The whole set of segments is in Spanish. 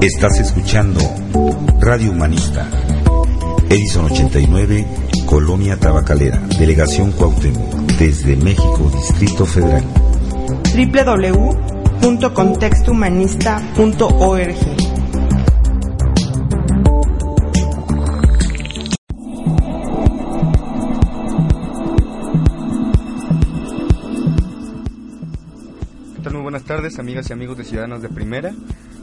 Estás escuchando Radio Humanista. Edison 89, Colonia Tabacalera, Delegación Cuauhtémoc, desde México, Distrito Federal. www.contextohumanista.org tardes, amigas y amigos de Ciudadanos de Primera.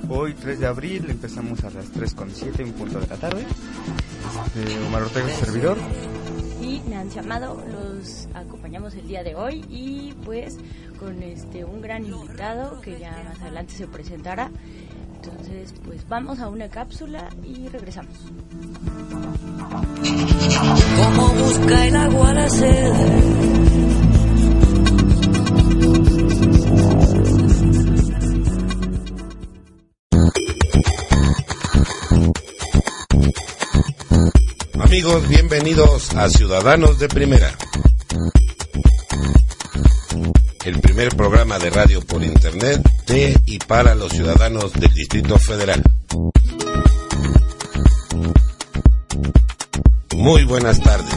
Hoy, 3 de abril, empezamos a las 3.7, un punto de la tarde. Eh, Omar Ortega, su servidor. y Nancy Amado los acompañamos el día de hoy y pues con este un gran invitado que ya más adelante se presentará. Entonces, pues vamos a una cápsula y regresamos. Como busca el agua la sed. Amigos, bienvenidos a Ciudadanos de Primera. El primer programa de radio por internet de y para los ciudadanos del Distrito Federal. Muy buenas tardes.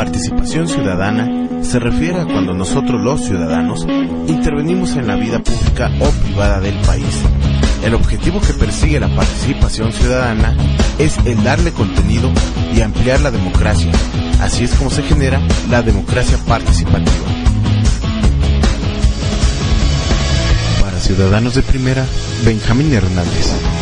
Participación ciudadana se refiere a cuando nosotros los ciudadanos intervenimos en la vida pública o privada del país. El objetivo que persigue la participación ciudadana es el darle contenido y ampliar la democracia. Así es como se genera la democracia participativa. Para Ciudadanos de Primera, Benjamín Hernández.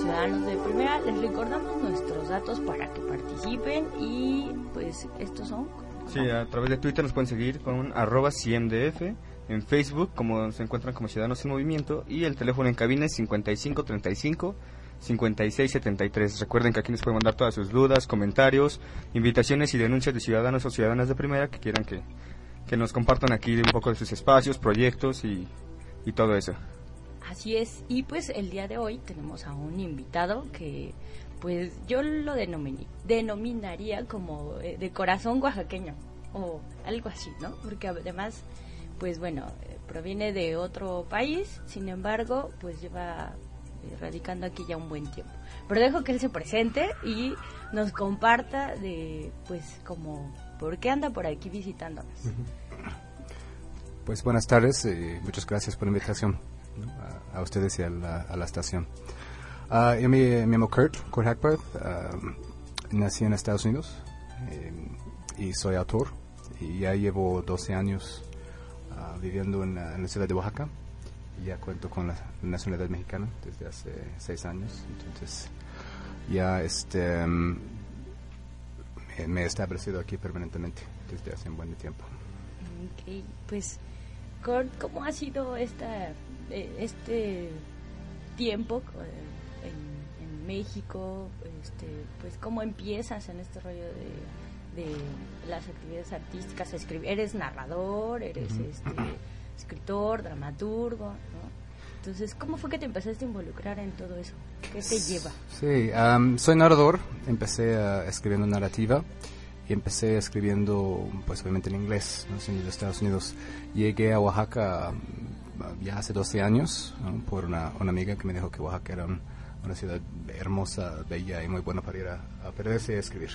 Ciudadanos de Primera. Les recordamos nuestros datos para que participen y pues estos son Sí, a través de Twitter nos pueden seguir con arroba CMDF, en Facebook como se encuentran como Ciudadanos en Movimiento y el teléfono en cabina es 5535 5673. Recuerden que aquí nos pueden mandar todas sus dudas, comentarios, invitaciones y denuncias de ciudadanos o ciudadanas de primera que quieran que, que nos compartan aquí un poco de sus espacios, proyectos y, y todo eso. Así es, y pues el día de hoy tenemos a un invitado que pues yo lo denominaría como eh, de corazón oaxaqueño o algo así, ¿no? Porque además, pues bueno, eh, proviene de otro país, sin embargo, pues lleva eh, radicando aquí ya un buen tiempo. Pero dejo que él se presente y nos comparta de, pues, como, ¿por qué anda por aquí visitándonos? Pues buenas tardes, eh, muchas gracias por la invitación ¿no? a, a ustedes y a la, a la estación. Ah, yo me, me llamo Kurt, Kurt Hackbarth, ah, nací en Estados Unidos eh, y soy autor y ya llevo 12 años ah, viviendo en, la- en la ciudad de Oaxaca y ya cuento con la nacionalidad mexicana desde hace 6 años, entonces ya este mm, me- me he establecido aquí permanentemente desde hace un buen tiempo. Ok, pues, Kurt, ¿cómo ha sido esta, eh, este tiempo eh, en, en México? Este, pues, ¿cómo empiezas en este rollo de, de las actividades artísticas? Escribir, eres narrador, eres este, escritor, dramaturgo, ¿no? Entonces, ¿cómo fue que te empezaste a involucrar en todo eso? ¿Qué te lleva? Sí, soy narrador. Empecé ah, escribiendo narrativa empecé escribiendo, pues obviamente en inglés, ¿no? Siendo de Estados Unidos. Llegué a Oaxaca mm, ya hace 12 años por una, amiga que me dijo que Oaxaca era un- una ciudad hermosa, bella y muy buena para ir a, perderse y a escribir.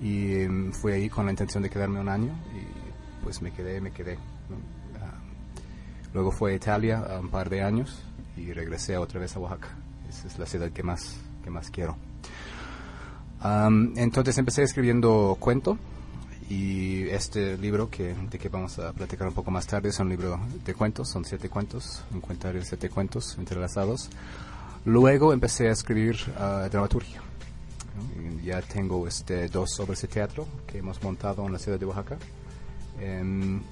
Y mm, fui ahí con la intención de quedarme un año y pues me quedé, me quedé. Ah, Luego fue a Italia un par de años y regresé otra vez a Oaxaca. Esa es la ciudad que más, que más quiero. Am, entonces empecé escribiendo cuento y este libro que, de que vamos a platicar un poco más tarde es un libro de cuentos, son siete cuentos, un cuentario de siete cuentos entrelazados. Luego empecé a escribir uh, dramaturgia. Ya tengo este, dos obras de teatro que hemos montado en la ciudad de Oaxaca, en,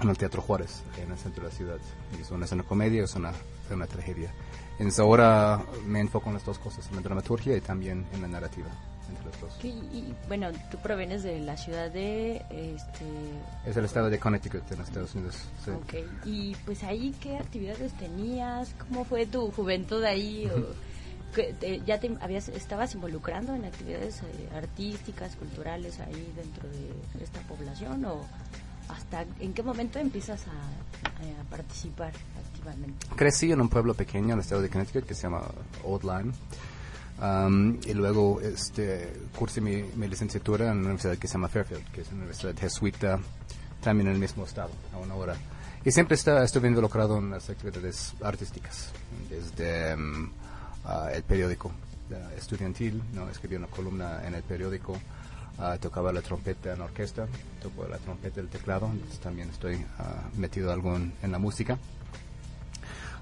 el Teatro Juárez, en el centro de la ciudad. Es una, es una comedia, es una, una tragedia. Entonces ahora me enfoco en las dos cosas, en la dramaturgia y también en la narrativa, entre las dos. Y, y, bueno, tú provienes de la ciudad de... Este, Es el estado de Connecticut en Estados Unidos. sí. Ok, y pues ahí, ¿qué actividades tenías? ¿Cómo fue tu juventud ahí? O, te- ¿Ya te habías, estabas involucrando en actividades eh, artísticas, culturales ahí dentro de esta población? ¿O hasta en qué momento empiezas a, a participar Crecí en un pueblo pequeño en el estado de Connecticut que se llama Old Lyme. Um, y luego este, cursé mi, licenciatura en una universidad que se llama Fairfield, que es una universidad jesuita, también en el mismo estado, a una hora. Y siempre está, estuve involucrado en las actividades artísticas, desde um, ah, el periódico estudiantil, ¿no? escribí una columna en el periódico, ah, tocaba la trompeta en orquesta, toco la trompeta y el teclado, entonces también estoy ah, metido algo en la música.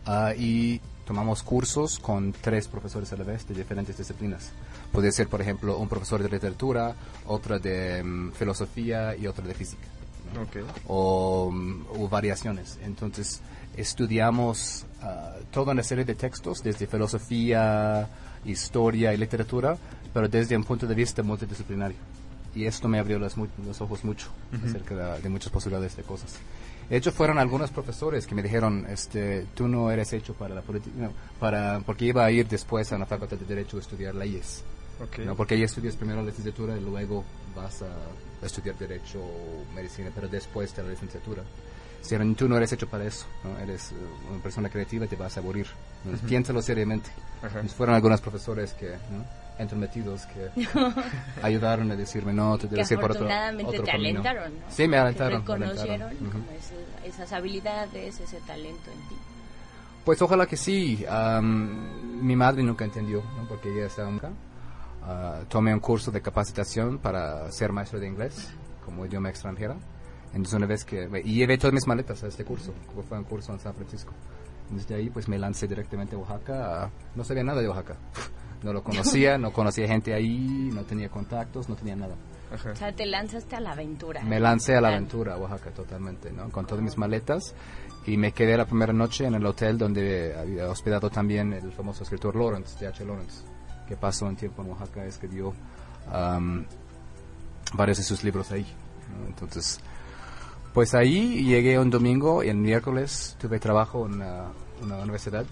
Ah, y tomamos cursos con tres profesores a la vez de diferentes disciplinas. Puede ser, por ejemplo, un profesor de literatura, otra de mm, filosofía y otra de física. ¿no? O, mm, o variaciones. Entonces, estudiamos ah, toda una serie de textos, desde filosofía, historia y literatura, pero desde un punto de vista multidisciplinario. Y esto me abrió mu- los ojos mucho acerca de, de muchas posibilidades de cosas. De hecho, fueron algunos profesores que me dijeron, este, tú no eres hecho para la política, no, para, porque iba a ir después a la Facultad de Derecho a estudiar leyes. Ok. ¿no? Porque ahí estudias primero la licenciatura y luego vas a estudiar Derecho o Medicina, pero después de la licenciatura. Si tú no eres hecho para eso, ¿no? eres eh, una persona creativa, te vas a aburrir. Entonces, Piénsalo seriamente. Ajá. Entonces, fueron algunos profesores que, ¿no? Entrometidos, que ayudaron a decirme, no, Que debes ir por otro, otro te camino". alentaron, ¿no? Sí, me alentaron. Que me reconocieron alentaron. Como ese- esas habilidades, ese talento en ti. Pues ojalá que sí. Am, mi madre nunca entendió, ¿no? porque ella estaba acá. Ah, tomé un curso de capacitación para ser maestro de inglés como idioma extranjera. Entonces una vez que... Y llevé todas mis maletas a este curso, que fue un curso en San Francisco. Desde ahí pues me lancé directamente a Oaxaca. no sabía nada de Oaxaca. No lo conocía, no conocía gente ahí, no tenía contactos, no tenía nada. Ajá. O sea, te lanzaste a la aventura. Me lancé a la aventura a Oaxaca totalmente, ¿no? Con todas mis maletas y me quedé la primera noche en el hotel donde había hospedado también el famoso escritor Lawrence, T.H. Lawrence, que pasó un tiempo en Oaxaca, escribió am, varios de sus libros ahí. ¿no? Entonces, pues ahí llegué un domingo y el miércoles tuve trabajo en una, una universidad,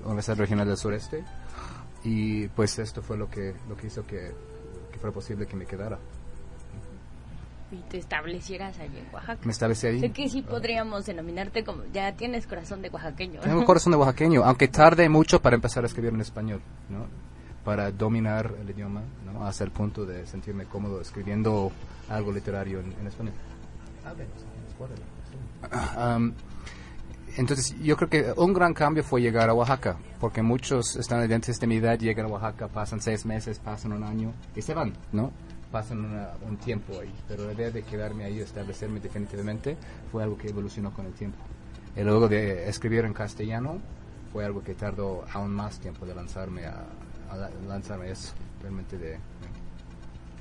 la Universidad Regional del Sureste, y pues esto fue lo que, lo que hizo que, que fuera posible que me quedara. Y te establecieras allí en Oaxaca. Me establecí ahí. Sé que sí podríamos denominarte como, ya tienes corazón de oaxaqueño. Tengo corazón de oaxaqueño, aunque tarde mucho para empezar a escribir en español, ¿no? Para dominar el idioma, ¿no? Hasta el punto de sentirme cómodo escribiendo algo literario en, en español. Um, entonces, yo creo que un gran cambio fue llegar a Oaxaca, porque muchos estadounidenses de mi edad llegan a Oaxaca, pasan seis meses, pasan un año y se van, ¿no? Pasan una- un tiempo ahí, pero la idea de quedarme ahí, establecerme definitivamente, fue algo que evolucionó con el tiempo. Y luego de escribir en castellano, fue algo que tardó aún más tiempo de lanzarme a, a la- lanzarme eso, realmente de,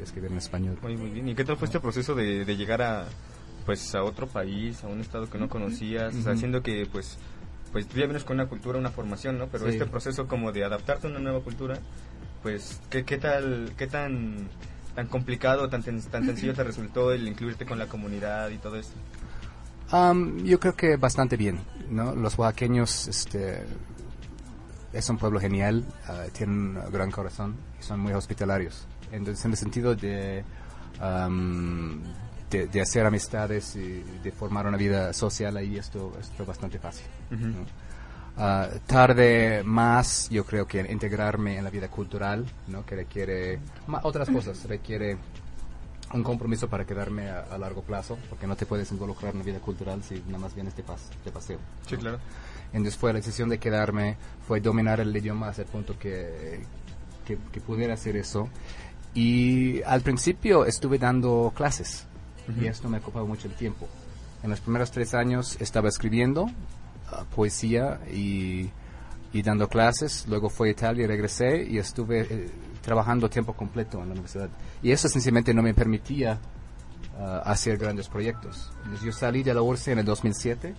escribir en español. Muy, bien. ¿Y qué tal fue este proceso de llegar a pues a otro país, a un estado que no conocías, Ujú. haciendo que pues pues tú ya vienes con una cultura, una formación, ¿no? Pero Sí. este proceso como de adaptarte a una nueva cultura, pues ¿qué, qué tal qué tan tan complicado, tan ten- tan sencillo te resultó el incluirte con la comunidad y todo esto? Yo creo que bastante bien, ¿no? Los oaxaqueños, este, es un pueblo genial, ah, tienen un gran corazón y son muy hospitalarios. Entonces, en el sentido de, de, de hacer amistades y de formar una vida social ahí, esto, esto fue bastante fácil. ¿no? Ah, tarde más, yo creo que en integrarme en la vida cultural, ¿no? Que requiere ma- otras cosas, requiere un compromiso para quedarme a, a largo plazo, porque no te puedes involucrar en la vida cultural si nada más vienes de, pas- de paseo. Sí, ¿no? claro. Entonces fue la decisión de quedarme, fue dominar el idioma hasta el punto que, que, que pudiera hacer eso. Y al principio estuve dando clases y esto me ocupaba mucho el tiempo. En los primeros tres años estaba escribiendo uh, poesía y, y dando clases. Luego fui a Italia y regresé y estuve eh, trabajando tiempo completo en la universidad. Y eso sencillamente no me permitía uh, hacer grandes proyectos. Entonces, yo salí de la URSS en el 2007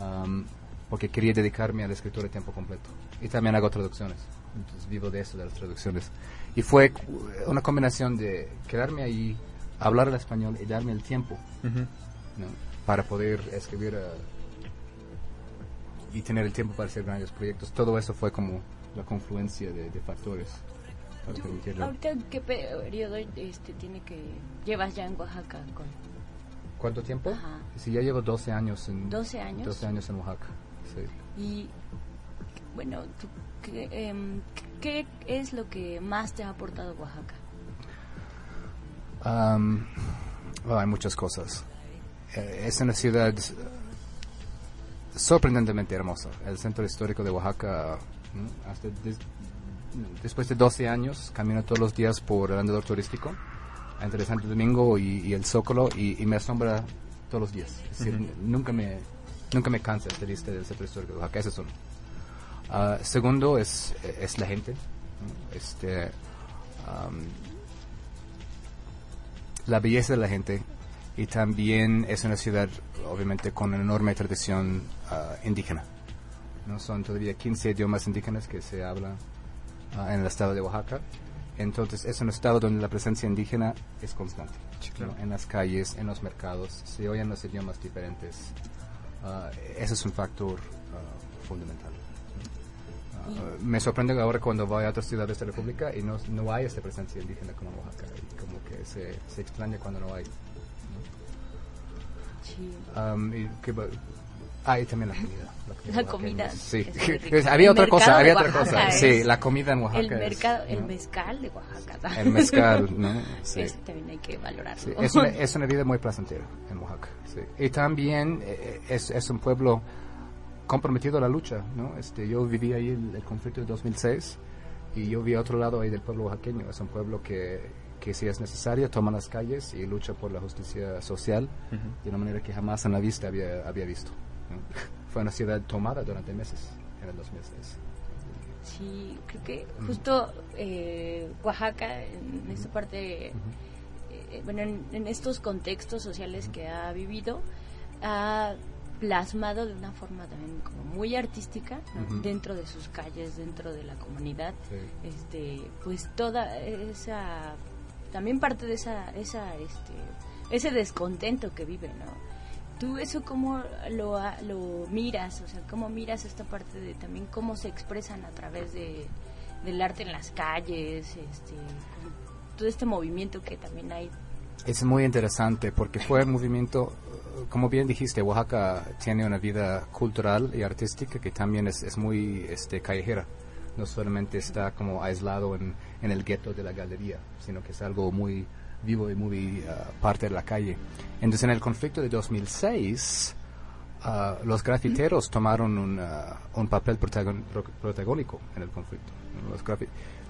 um, porque quería dedicarme a la escritura de tiempo completo. Y también hago traducciones. Entonces vivo de eso, de las traducciones. Y fue una combinación de quedarme ahí, hablar el español y darme el tiempo ¿no? para poder escribir uh, y tener el tiempo para hacer grandes proyectos. Todo eso fue como la confluencia de, de factores para permitirlo. ¿Ahorita qué periodo este, tiene que llevas ya en Oaxaca? Con... ¿Cuánto tiempo? Ajá. Sí, ya llevo 12 años en, 12 años. 12 años en Oaxaca. Sí. Y bueno, ¿tú qué, em, ¿qué es lo que más te ha aportado Oaxaca? Am, bueno, hay muchas cosas. Eh, es una ciudad sorprendentemente hermosa. El centro histórico de Oaxaca, hasta des- después de 12 años, camino todos los días por el andador turístico entre Santo Domingo y, y el Zócalo y, y me asombra todos los días. Es decir, nunca me nunca me cansa el turista del centro histórico de Oaxaca. Ese es uno. Ah, segundo es, es la gente. Este, am, la belleza de la gente y también es una ciudad obviamente con una enorme tradición ah, indígena. ¿no? Son todavía 15 idiomas indígenas que se hablan ah, en el estado de Oaxaca. Entonces es un estado donde la presencia indígena es constante. ¿no? En las calles, en los mercados, se oyen los idiomas diferentes. Ah, ese es un factor fundamental. Me sorprende ahora cuando voy a otras ciudades de la República y no, no hay esta presencia indígena como en Oaxaca. Y como que se, se extraña cuando no hay. Sí. Um, y que ah, y también la comida. La comida Sí. es había El otra cosa, había otra cosa. Sí, es- la comida en Oaxaca. el es, mercado, el ¿no? mezcal de Oaxaca. El mezcal, ¿no? Sí. Eso también hay que valorarlo. Sí, es, una, es una vida muy placentera en Oaxaca. sí. Y también eh, es, es un pueblo comprometido a la lucha, ¿no? Este, yo viví ahí el, el conflicto de 2006 y yo vi a otro lado ahí del pueblo oaxaqueño. Es un pueblo que, que si es necesario toma las calles y lucha por la justicia social de una manera que jamás en la vista había, había visto. ¿no? Fue una ciudad tomada durante meses en el 2006. Sí, creo que justo eh, Oaxaca, en esta parte, eh, bueno, en, en estos contextos sociales que ha vivido, ha plasmado de una forma también como muy artística dentro de sus calles, dentro de la comunidad, Sí. este, pues toda esa, también parte de esa, esa, este, ese descontento que vive, ¿no? ¿Tú eso cómo lo, lo miras? O sea, ¿cómo miras esta parte de también cómo se expresan a través de, del arte en las calles? Este, todo este movimiento que también hay. Es muy interesante porque fue un movimiento, como bien dijiste, Oaxaca tiene una vida cultural y artística que también es, es muy este, callejera. No solamente está como aislado en, en el gueto de la galería, sino que es algo muy vivo y muy ah, parte de la calle. Entonces, en el conflicto de 2006, ah, los grafiteros tomaron un, ah, un papel protagónico en el conflicto. Los,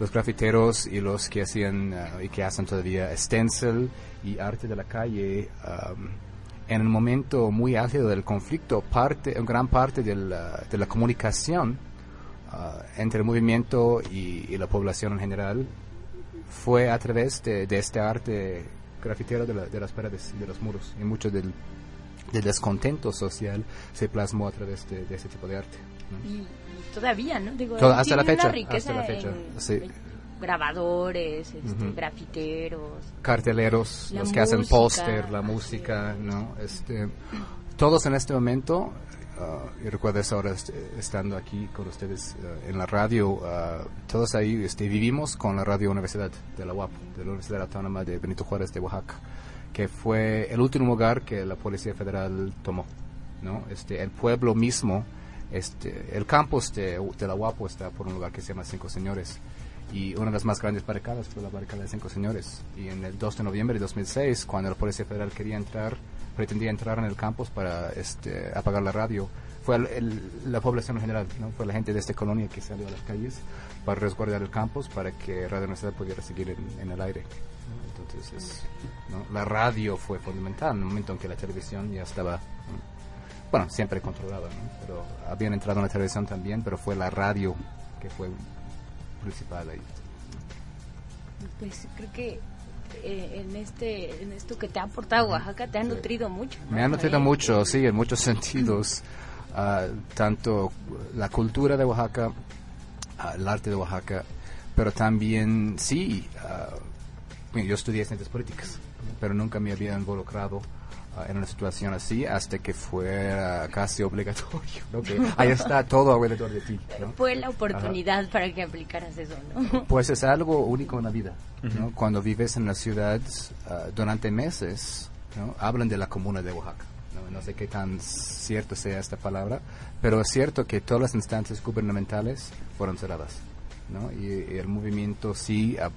los grafiteros y los que hacían ah, y que hacen todavía stencil y arte de la calle, am, en el momento muy álgido del conflicto, parte, gran parte de la, de la comunicación ah, entre el movimiento y, y la población en general fue a través de, este arte grafitero de, la- de las paredes de los muros. Y mucho del, descontento social se plasmó a través de, ese tipo de arte. Y, y todavía, ¿no? Digo, hasta la fecha, hasta la fecha, grabadores, este, Ujú. grafiteros. carteleros, los que hacen música, póster, la música, ¿no? Este, todos en este momento, ah, y recuerdo eso ahora est- estando aquí con ustedes ah, en la radio, ah, todos ahí este, vivimos con la radio Universidad de la UAP, de la Universidad Autónoma de Benito Juárez de Oaxaca, que fue el último lugar que la Policía Federal tomó, ¿no? Este, el pueblo mismo, este, el campus de, de la UAPO está por un lugar que se llama Cinco Señores y una de las más grandes barricadas fue la barricada de Cinco Señores. Y en el 2 de noviembre de 2006, cuando la Policía Federal quería entrar pretendía entrar en el campus para este, apagar la radio. Fue el- el- la población en general, ¿no? fue la gente de esta colonia que salió a las calles para resguardar el campus para que Radio Universidad pudiera seguir en, en el aire. Entonces, es- ¿no? la radio fue fundamental en el momento en que la televisión ya estaba. Bueno, siempre controlada, ¿no? pero habían entrado en la televisión también, pero fue la radio que fue principal ahí. Pues creo que eh, en este en esto que te ha aportado Oaxaca te ha nutrido mucho. ¿no? Me ha nutrido mucho, sí, en muchos sentidos. Ah, tanto la cultura de Oaxaca, ah, el arte de Oaxaca, pero también, sí, bueno, yo estudié ciencias políticas, pero nunca me había involucrado en una situación así hasta que fuera casi obligatorio. ¿no? Que ahí está todo alrededor de ti. ¿no? Fue la oportunidad para que aplicaras eso, ¿no? Pues es algo único en la vida. ¿no? Cuando vives en la ciudad ah, durante meses, ¿no? hablan de la comuna de Oaxaca. ¿no? No sé qué tan cierto sea esta palabra, pero es cierto que todas las instancias gubernamentales fueron cerradas. ¿no? Y, y el movimiento sí ah,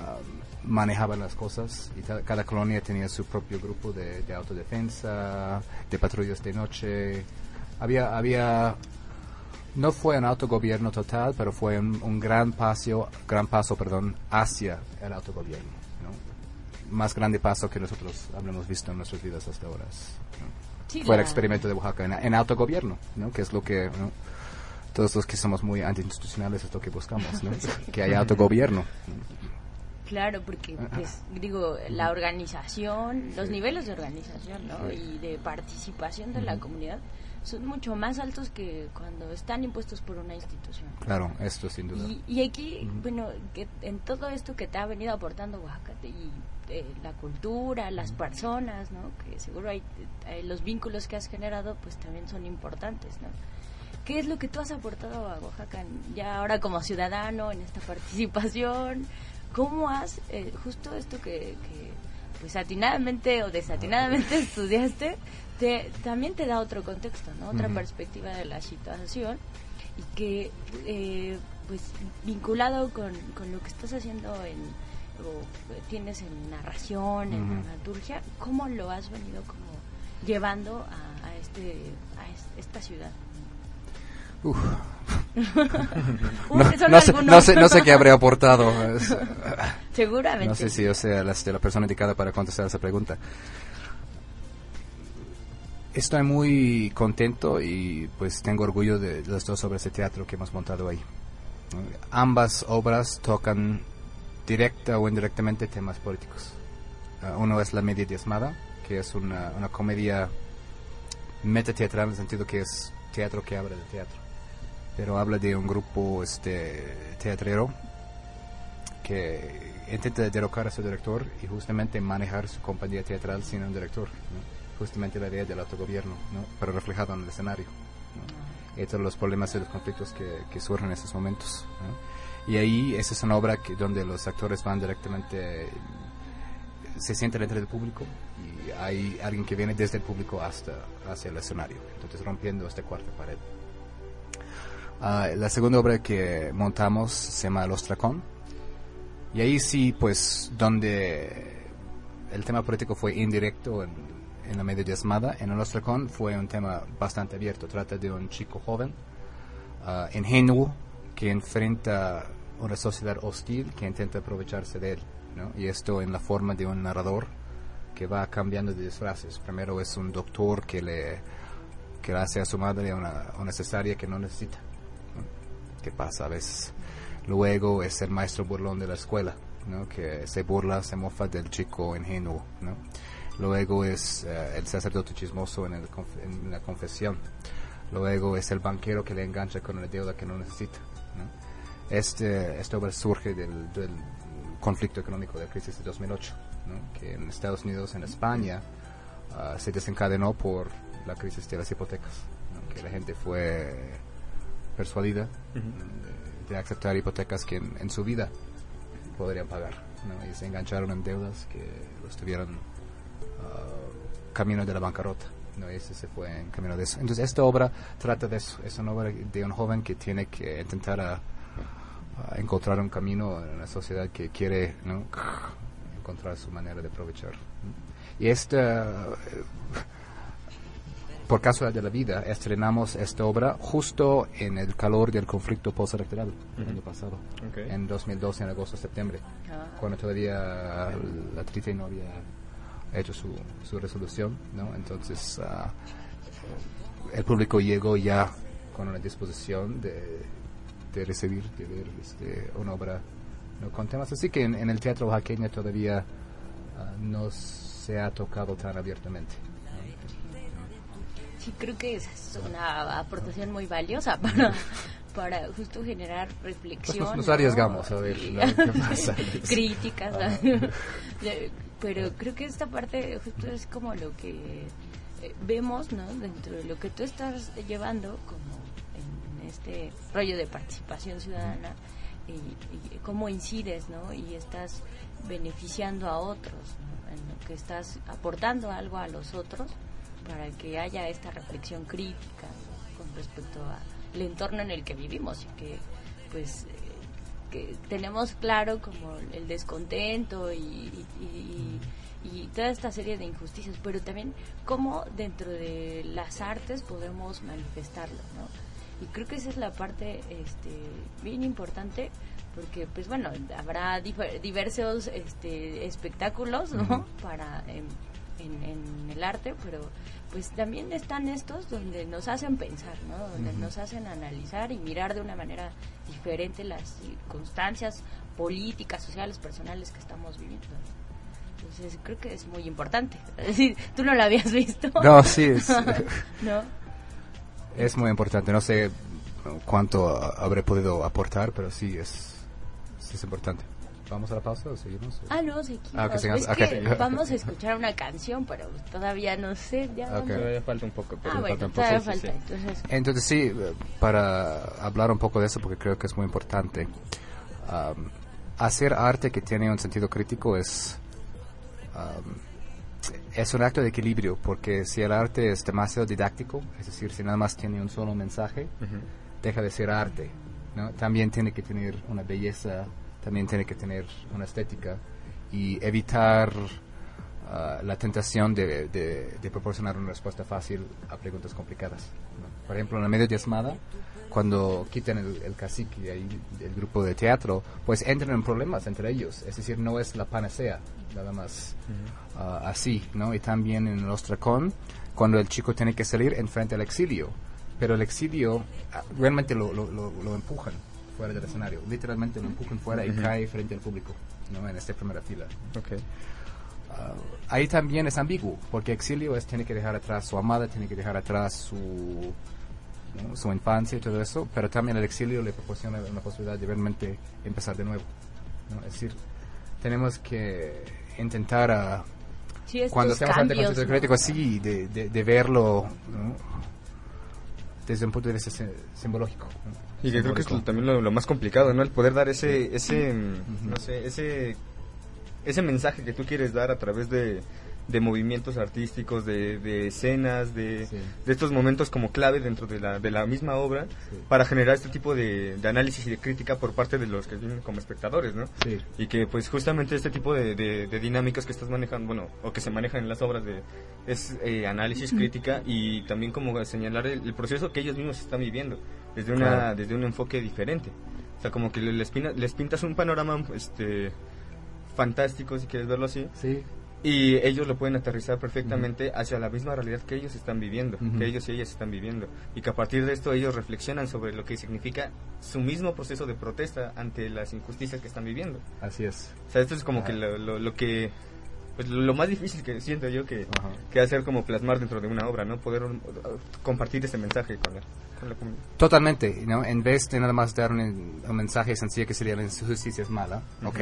ah, manejaba las cosas y cada colonia tenía su propio grupo de, de autodefensa, de patrullas de noche. Había, había no fue un autogobierno total, pero fue un, un gran paso, gran paso, perdón, hacia el autogobierno, ¿no? Más grande paso que nosotros habremos visto en nuestras vidas hasta ahora. ¿no? Sí, fue el experimento de Oaxaca en, en autogobierno, ¿no? Que es lo que todos los que somos muy antiinstitucionales es lo que buscamos, ¿no? que haya autogobierno. Claro, porque, pues, digo, la organización, los niveles de organización, ¿no? Y de participación de la comunidad son mucho más altos que cuando están impuestos por una institución. Claro, esto sin duda. Y, y aquí, bueno, que en todo esto que te ha venido aportando Oaxaca y eh, la cultura, las personas, ¿no? Que seguro hay eh, los vínculos que has generado, pues también son importantes, ¿no? ¿Qué es lo que tú has aportado a Oaxaca ya ahora como ciudadano en esta participación? ¿Cómo has, eh, justo esto que, que, pues atinadamente o desatinadamente estudiaste, te, también te da otro contexto, ¿no? Otra perspectiva de la situación y que eh, pues vinculado con, con lo que estás haciendo en o tienes en narración, en Ujú. dramaturgia, ¿cómo lo has venido como llevando a, a este a es- esta ciudad? Uf. No, sé, no, sé, no sé qué habré aportado. Seguramente. No sé si yo sea la, la persona indicada para contestar esa pregunta. Estoy muy contento y pues tengo orgullo de las dos obras de teatro que hemos montado ahí. Ambas obras tocan directa o indirectamente temas políticos. Ah, uno es La Media Diezmada, que es una, una comedia metateatral en el sentido que es teatro que habla de teatro. Pero habla de un grupo este, teatrero que intenta derrocar a su director y justamente manejar su compañía teatral sin un director. ¿no? Justamente la idea del autogobierno, ¿no? pero reflejado en el escenario. ¿no? Y todos los problemas y los conflictos que, que surgen en esos momentos. Y ahí esa es una obra que, donde los actores van directamente, se sienten dentro del público y hay alguien que viene desde el público hasta hacia el escenario, entonces rompiendo esta cuarta pared. Ah, la segunda obra que montamos se llama El Ostracón. Y ahí sí, pues, donde el tema político fue indirecto en, la media diezmada, en El Ostracón fue un tema bastante abierto. Trata de un chico joven, ah, ingenuo, que enfrenta una sociedad hostil que intenta aprovecharse de él. Y esto en la forma de un narrador que va cambiando de disfraces. Primero es un doctor que le, que hace a su madre una, una cesárea que no necesita que pasa a veces. Luego es el maestro burlón de la escuela, ¿no? que se burla, se mofa del chico ingenuo. ¿no? Luego es eh, el sacerdote chismoso en, el conf- en la confesión. Luego es el banquero que le engancha con una deuda que no necesita. ¿no? Este, esta obra surge del, del conflicto económico de la crisis de 2008, ¿no? que en Estados Unidos, en España, ah, se desencadenó por la crisis de las hipotecas, que la gente fue persuadida de, de aceptar hipotecas que en, en su vida podrían pagar. ¿no? Y se engancharon en deudas que los tuvieron ah, camino de la bancarrota. ¿no? Ese se fue en camino de eso. Entonces, esta obra trata de eso. Es una obra de un joven que tiene que intentar a, a encontrar un camino en una sociedad que quiere ¿no? encontrar su manera de aprovechar. Y esta, eh, por casualidad de la vida, estrenamos esta obra justo en el calor del conflicto postelectoral el año pasado, Ok. en 2012, en agosto-septiembre, Ah. cuando todavía la Trite no había hecho su, su resolución, ¿no? Entonces, ah, el público llegó ya con una disposición de, de recibir, de ver este, una obra ¿no? con temas así que en, en el teatro oaxaqueño todavía ah, no se ha tocado tan abiertamente. Sí, creo que esa es una aportación muy valiosa para, para justo generar reflexión. Pues nos- nos ¿no? arriesgamos a ver, Sí. ¿no? qué pasa. Críticas. De- Pero creo que esta parte justo es como lo que eh, vemos, ¿no? Dentro de lo que tú estás llevando como en, en este rollo de participación ciudadana y, y cómo incides, ¿no? Y estás beneficiando a otros, ¿no? En lo que estás aportando algo a los otros para que haya esta reflexión crítica con respecto al entorno en el que vivimos y que pues eh, que tenemos claro como el descontento y, y- y- y toda esta serie de injusticias, pero también cómo dentro de las artes podemos manifestarlo, ¿no? Y creo que esa es la parte este, bien importante porque pues bueno, habrá diversos este, espectáculos, ¿no? Para en, en- en el arte, pero pues también están estos donde nos hacen pensar, ¿no? Donde nos hacen analizar y mirar de una manera diferente las circunstancias políticas, sociales, personales que estamos viviendo. Entonces creo que es muy importante. Es decir, tú no lo habías visto. No, sí, es, ¿No? es muy importante. No sé cuánto habré podido aportar, pero sí es, sí es importante. ¿Vamos a la pausa o seguimos? Ah, no, Ah, es ok. que vamos a escuchar una canción, pero todavía no sé. Ya Todavía falta un poco. pero Ah, bueno, falta un todavía poco, sí, falta. sí. Entonces, Entonces sí, para hablar un poco de eso, porque creo que es muy importante, hacer arte que tiene un sentido crítico es, am, es un acto de equilibrio, porque si el arte es demasiado didáctico, es decir, si nada más tiene un solo mensaje, deja de ser arte. ¿no? También tiene que tener una belleza, también tiene que tener una estética y evitar ah, la tentación de, de- de proporcionar una respuesta fácil a preguntas complicadas. ¿no? Por ejemplo, en la medio diezmada, cuando quitan el, el cacique y ahí el grupo de teatro, pues entran en problemas entre ellos. Es decir, no es la panacea, nada más ah, así, ¿no? Y también en el Ostracón, cuando el chico tiene que salir enfrente al exilio, pero el exilio ah, realmente lo, lo, lo- lo empujan fuera del escenario, literalmente lo empujan fuera y cae frente al público, ¿no? En esta primera fila. Ok. Ah, ahí también es ambiguo, porque exilio es tiene que dejar atrás su amada, tiene que dejar atrás su, ¿no? su infancia y todo eso, pero también el exilio le proporciona una posibilidad de realmente empezar de nuevo. ¿no? Es decir, tenemos que intentar a sí, cuando estamos ante el concepto crítico, sí, de, de, de verlo ¿no? desde un punto de vista si- simbológico. ¿no? Y que creo que es también lo, lo más complicado, ¿no? El poder dar ese, ese, no sé, ese, ese mensaje que tú quieres dar a través de, de movimientos artísticos, de, de escenas, de, Sí. de estos momentos como clave dentro de la, de la misma obra Sí. para generar este tipo de, de análisis y de crítica por parte de los que vienen como espectadores, ¿no? Sí. Y que pues justamente este tipo de, de- de dinámicas que estás manejando, bueno, o que se manejan en las obras de es eh, análisis, crítica y también como señalar el, el proceso que ellos mismos están viviendo desde una Claro. desde un enfoque diferente. O sea, como que le- les, les pintas un panorama este fantástico si quieres verlo así Sí, y ellos lo pueden aterrizar perfectamente hacia la misma realidad que ellos están viviendo, que ellos y ellas están viviendo. Y que a partir de esto ellos reflexionan sobre lo que significa su mismo proceso de protesta ante las injusticias que están viviendo. así es. O sea, esto es como que lo, lo- lo que... Pues lo más difícil que siento yo que, Ajá. que hacer como plasmar dentro de una obra, ¿no? Poder uh, compartir ese mensaje con la, con la comunidad. Totalmente, ¿no? En vez de nada más dar un, un mensaje sencillo que sería la injusticia es mala, ok,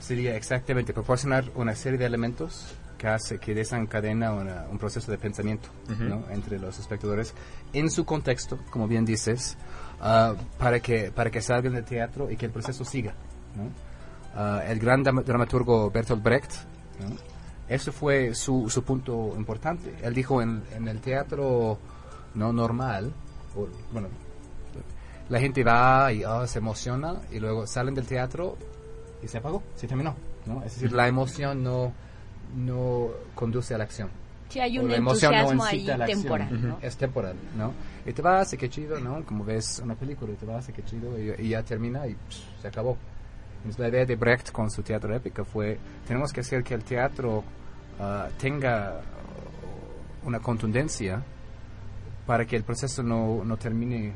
sería exactamente proporcionar una serie de elementos que hace que desencadena una- un proceso de pensamiento, Ujú. ¿no? Entre los espectadores en su contexto, como bien dices, ah, para que para que salgan del teatro y que el proceso siga, ¿no? Ah, el gran dram- dramaturgo Bertolt Brecht, ¿no? Ese fue su, su punto importante. Él dijo en, en el teatro no normal, o, bueno, la gente va y ah, se emociona y luego salen del teatro y se apagó, se terminó. ¿no? Es decir, la emoción no, no conduce a la acción. Sí, hay un la emoción no entusiasmo ahí la acción. temporal, ¿no? Es temporal, ¿no? Y te vas, y qué chido, ¿no? Como ves una película y te vas, y qué chido, y, y ya termina y pss, se acabó. Entonces, la idea de Brecht con su teatro épico fue, tenemos que hacer que el teatro ah, tenga uh, una contundencia para que el proceso no, no termine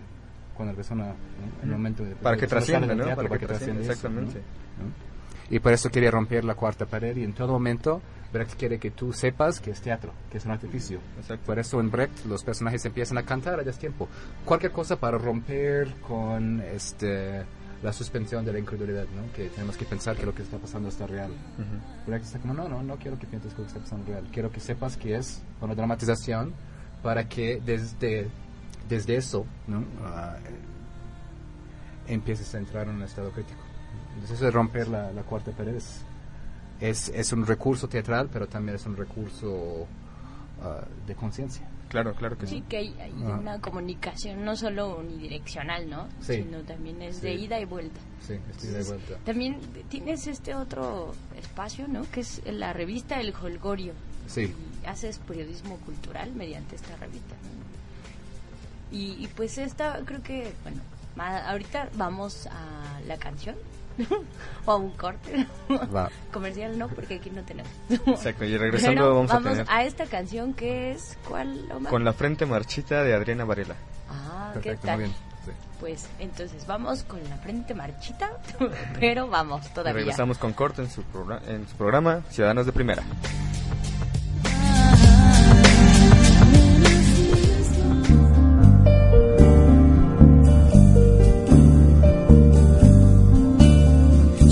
cuando la persona, ¿no? en el momento de... Para que trascienda, ¿no? teatro, Para que trascienda, eso, exactamente. ¿no? ¿no? Y por eso quería romper la cuarta pared y en todo momento Brecht quiere que tú sepas que es teatro, que es un artificio. Exacto. Por eso en Brecht los personajes empiezan a cantar a destiempo. Cualquier cosa para romper con este la suspensión de la incredulidad, ¿no? Que tenemos que pensar que lo que está pasando está real. Brecht está como, no, no, no quiero que pienses que lo que está pasando es real. Quiero que sepas que es una dramatización para que desde, desde eso, ¿no? Ah, empieces a entrar en un estado crítico. Entonces eso de romper la, la cuarta pared es, es, es un recurso teatral, pero también es un recurso ah, de conciencia. Claro, claro que sí. Sí, que hay, hay Ah. una comunicación no solo unidireccional, ¿no? Sí. Sino también es de Sí. ida y vuelta. Sí, estoy de vuelta. También tienes este otro espacio, ¿no? Que es la revista El Holgorio. Sí. Y haces periodismo cultural mediante esta revista. ¿no? Y, y pues esta, creo que, bueno, ahorita vamos a la canción. o a un corte. Va. Comercial no, porque aquí no tenemos. Exacto, y regresando Pero vamos a tener- esta canción que es, ¿cuál, Omar? Con la frente marchita de Adriana Varela. Ah, Perfecto, ¿qué tal? muy bien. Sí. Pues entonces vamos con la frente marchita, pero vamos Y todavía. regresamos con corte en su, en su programa Ciudadanos de Primera.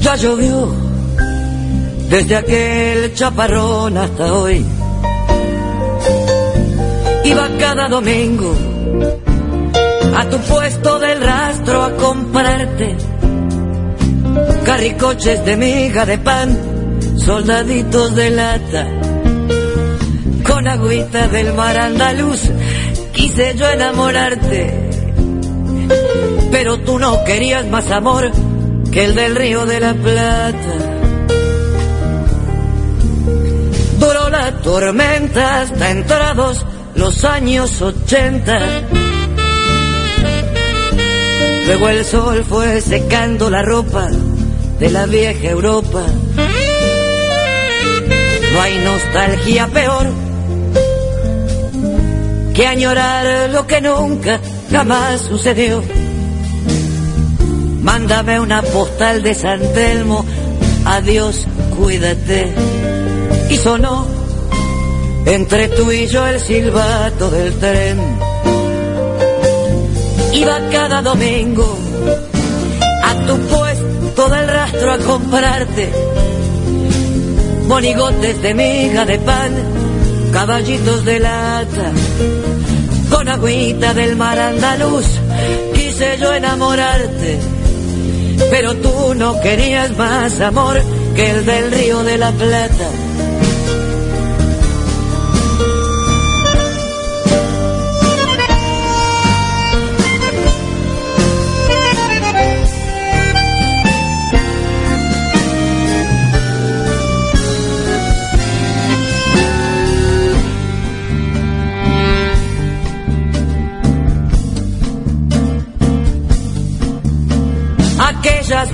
Ya llovió desde aquel chaparrón hasta hoy. Iba cada domingo a tu puesto del rastro a comprarte carricoches de miga de pan, soldaditos de lata, con agüita del mar andaluz. Quise yo enamorarte, pero tú no querías más amor que el del río de la Plata. Duró la tormenta hasta entrados los años ochenta. Luego el sol fue secando la ropa de la vieja Europa. No hay nostalgia peor que añorar lo que nunca jamás sucedió. Mándame una postal de San Telmo, adiós, cuídate. Y sonó entre tú y yo el silbato del tren. Iba cada domingo a tu puesto del rastro a comprarte monigotes de miga de pan, caballitos de lata, con agüita del mar andaluz. Quise yo enamorarte, pero tú no querías más amor que el del río de la Plata.